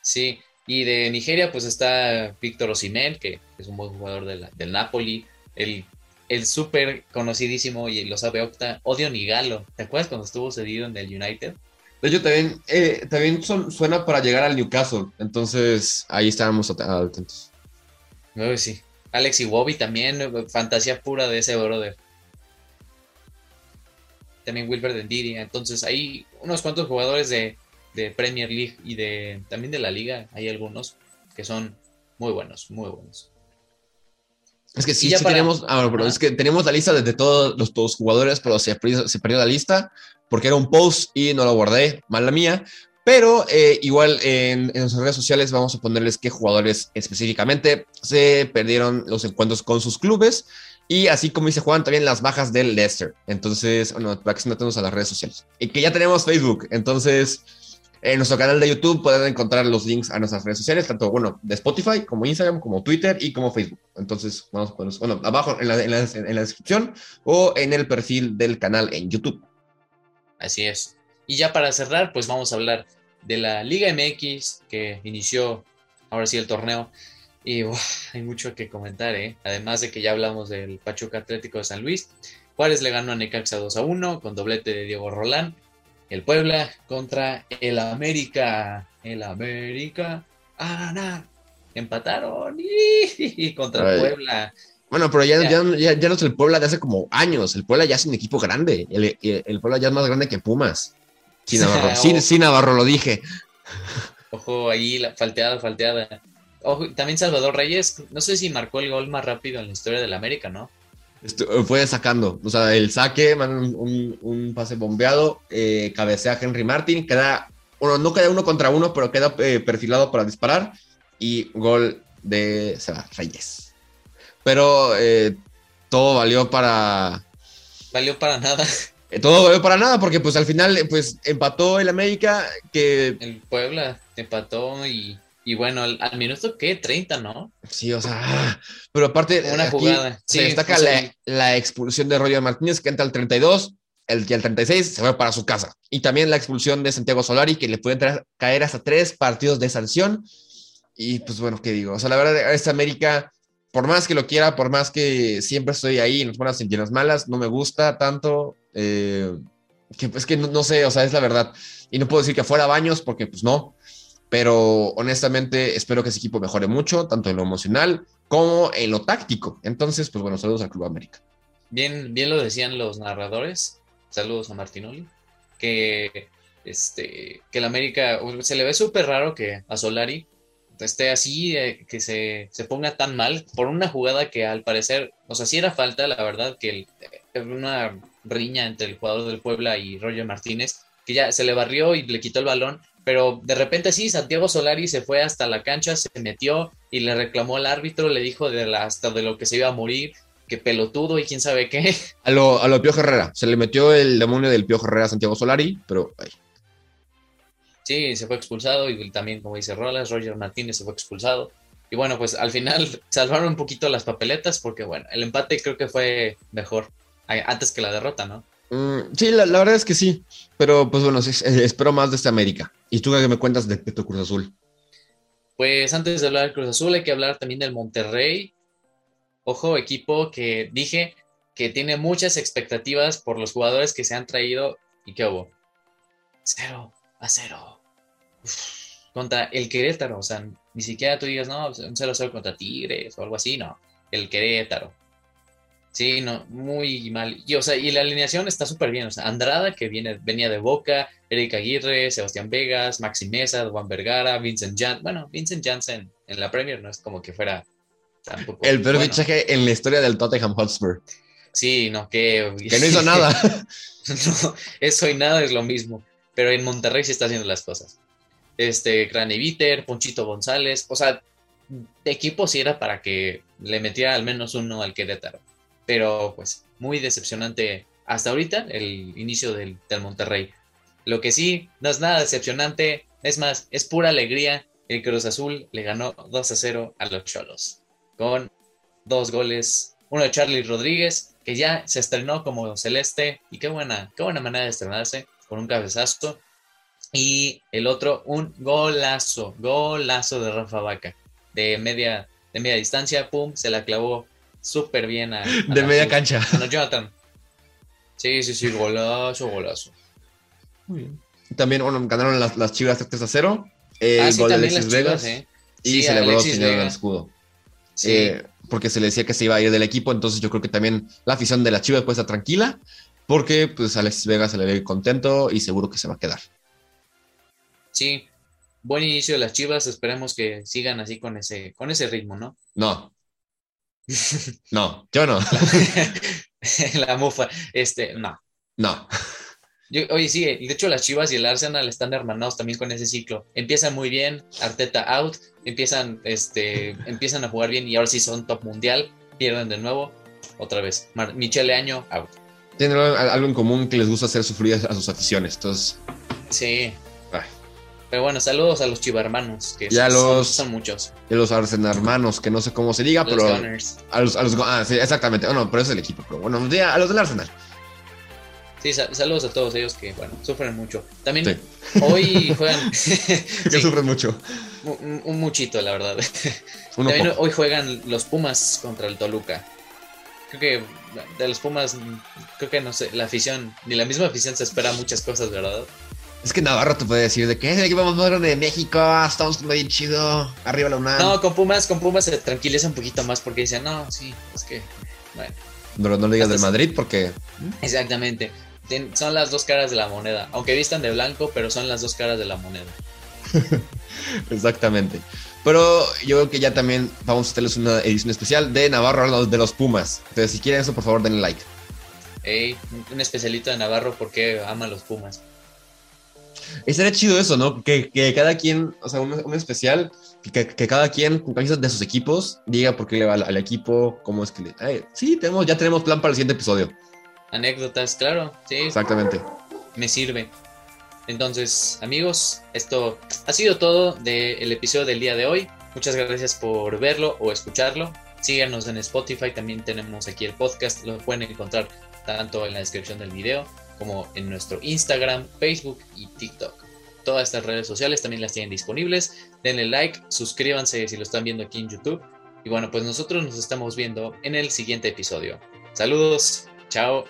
Sí, y de Nigeria, pues está Víctor Osimhen, que es un buen jugador del Napoli. El, el súper conocidísimo y lo sabe Octa, Odio Nigalo. ¿Te acuerdas cuando estuvo cedido en el United? De hecho, también, eh, también suena para llegar al Newcastle. Entonces, ahí estábamos atentos. Sí. Alex Iwobi también, eh, fantasía pura de ese brother. También Wilbert Ndidi. Entonces, hay unos cuantos jugadores de, Premier League y de también de la liga. Hay algunos que son muy buenos, muy buenos. Es que sí, sí tenemos, ah, es que tenemos la lista de todos los todos jugadores, pero se se perdió la lista porque era un post y no lo guardé, mala mía. Pero eh, igual en, en nuestras redes sociales vamos a ponerles qué jugadores específicamente se perdieron los encuentros con sus clubes. Y así como dice Juan, también las bajas del Leicester. Entonces, bueno, para que se a las redes sociales. Y que ya tenemos Facebook. Entonces, en nuestro canal de YouTube pueden encontrar los links a nuestras redes sociales, tanto, bueno, de Spotify, como Instagram, como Twitter y como Facebook. Entonces, vamos a ponerlos, bueno, abajo en la, en la descripción o en el perfil del canal en YouTube. Así es. Y ya para cerrar, pues vamos a hablar de la Liga MX que inició ahora sí el torneo. Y hay mucho que comentar, ¿eh? Además de que ya hablamos del Pachuca Atlético de San Luis. Juárez le ganó a Necaxa 2 a 1 con doblete de Diego Rolán. El Puebla contra el América. El América. ¡Ah, Empataron. Y contra el Puebla. Bueno, pero ya, ya. Ya, no es el Puebla de hace como años. El Puebla ya es un equipo grande. El, el, Puebla ya es más grande que Pumas. Sin Navarro, sin, Navarro lo dije. Ojo, ahí la falteada, falteada. Ojo, también Salvador Reyes, no sé si marcó el gol más rápido en la historia del América, ¿no? Fue sacando, o sea, el saque, un, un, pase bombeado, eh, cabecea Henry Martin, queda, bueno, no queda uno contra uno, pero queda eh, perfilado para disparar y gol de Salvador Reyes. Pero eh, todo valió para. Valió para nada. Eh, todo valió para nada, porque pues al final pues empató el América que. El Puebla empató y. Y bueno, al, minuto que 30, ¿no? Sí, o sea, pero aparte una jugada. se destaca la, expulsión de Roger Martínez que entra al 32, el que al 36 se va para su casa. Y también la expulsión de Santiago Solari que le puede caer hasta tres partidos de sanción. Y pues bueno, ¿qué digo? O sea, la verdad, esta América por más que lo quiera, por más que siempre estoy ahí en las buenas y en las malas, no me gusta tanto. Eh, que es que no, sé, o sea, es la verdad. Y no puedo decir que fuera baños, porque pues no. Pero honestamente espero que ese equipo mejore mucho, tanto en lo emocional como en lo táctico. Entonces, pues bueno, saludos al Club América. Bien, bien lo decían los narradores. Saludos a Martinoli. Que este que el América se le ve súper raro que a Solari esté así, eh, que se, se, ponga tan mal por una jugada que al parecer, o sea, sí era falta, la verdad, que una riña entre el jugador del Puebla y Roger Martínez, que ya se le barrió y le quitó el balón, pero de repente sí, Santiago Solari se fue hasta la cancha, se metió y le reclamó al árbitro, le dijo de la, hasta de lo que se iba a morir, que pelotudo y quién sabe qué. A lo, a lo Pío Herrera, se le metió el demonio del Pío Herrera a Santiago Solari, pero... Ay. Sí, se fue expulsado y también, como dice Rolas, Roger Martínez se fue expulsado. Y bueno, pues al final salvaron un poquito las papeletas porque, bueno, el empate creo que fue mejor antes que la derrota, ¿no? Mm, sí, la, verdad es que sí, pero pues bueno, espero más de esta América. ¿Y tú qué me cuentas de, tu Cruz Azul? Pues antes de hablar del Cruz Azul hay que hablar también del Monterrey. Ojo, equipo que dije que tiene muchas expectativas por los jugadores que se han traído y qué hubo. 0 a 0. Contra el Querétaro, o sea, ni siquiera tú digas, no, un 0 a 0 contra Tigres o algo así, no. El Querétaro. Sí, no, muy mal. Y, o sea, y la alineación está súper bien. O sea, Andrada, que viene, venía de Boca, Eric Aguirre, Sebastián Vegas, Maxi Mesa, Juan Vergara, Vincent Janssen. Bueno, Vincent Janssen en la Premier no es como que fuera tampoco. El peor fichaje en la historia del Tottenham Hotspur. Sí, no, que. Que no hizo nada. no, eso y nada es lo mismo. Pero en Monterrey sí está haciendo las cosas. Este, Viter, Ponchito González. O sea, de equipo sí era para que le metiera al menos uno al Querétaro pero pues muy decepcionante hasta ahorita el inicio del, Monterrey. Lo que sí no es nada decepcionante, es más, es pura alegría. El Cruz Azul le ganó 2 a 0 a los Cholos con dos goles, uno de Charlie Rodríguez, que ya se estrenó como celeste y qué buena, qué buena manera de estrenarse con un cabezazo. Y el otro, un golazo, golazo de Rafa Vaca, de media, de media distancia, pum, se la clavó súper bien a, De media cancha. A Jonathan. Sí, sí, sí, golazo, golazo. Muy bien. También, bueno, ganaron las, las Chivas 3 a 0. El ah, gol de Alexis Vegas. ¿eh? Y celebró el escudo. Sí. Eh, porque se le decía que se iba a ir del equipo, entonces yo creo que también la afición de las Chivas puede estar tranquila, porque pues Alexis Vegas se le ve contento y seguro que se va a quedar. Sí, buen inicio de las Chivas, esperemos que sigan así con ese, con ese ritmo, ¿no? No, no, yo no. La, mufa, este, no. No. oye, sí, de hecho las Chivas y el Arsenal están hermanados también con ese ciclo. Empiezan muy bien, Arteta out, empiezan, este, empiezan a jugar bien y ahora sí son top mundial, pierden de nuevo, otra vez. Michele Año out. Tienen algo en común que les gusta hacer sufrir a sus aficiones, entonces. Sí, pero bueno, saludos a los chivarmanos, que son, los, son, muchos. Y a los Arsenal hermanos, que no sé cómo se diga, pero. A los, a los, ah, sí, exactamente. Bueno, oh, pero es el equipo, pero bueno, a los del Arsenal. Sí, saludos a todos ellos que, bueno, sufren mucho. También hoy juegan. que sufren mucho. Un, muchito, la verdad. También hoy juegan los Pumas contra el Toluca. Creo que de los Pumas, creo que no sé, la afición, ni la misma afición se espera muchas cosas, ¿verdad? Es que Navarro te puede decir de que es el equipo más moderno de México, estamos bien chido, arriba la UNAM. No, con Pumas, con Pumas se tranquiliza un poquito más porque dice, no, sí, es que, bueno. Pero no le digas del Madrid porque... Exactamente, son las dos caras de la moneda, aunque vistan de blanco, pero son las dos caras de la moneda. Exactamente. Pero yo creo que ya también vamos a hacerles una edición especial de Navarro de los Pumas. Entonces, si quieren eso, por favor, denle like. Ey, un especialito de Navarro porque ama a los Pumas. Estaría chido eso, ¿no? Que, cada quien, o sea, un, especial, que, cada quien con camisas de sus equipos diga por qué le va al, equipo, cómo es que le... sí, tenemos, ya tenemos plan para el siguiente episodio. Anécdotas, claro, sí. Exactamente. Me sirve. Entonces, amigos, esto ha sido todo del episodio del día de hoy. Muchas gracias por verlo o escucharlo. Síganos en Spotify, también tenemos aquí el podcast, lo pueden encontrar tanto en la descripción del video como en nuestro Instagram, Facebook y TikTok. Todas estas redes sociales también las tienen disponibles. Denle like, suscríbanse si lo están viendo aquí en YouTube. Y bueno, pues nosotros nos estamos viendo en el siguiente episodio. Saludos, chao.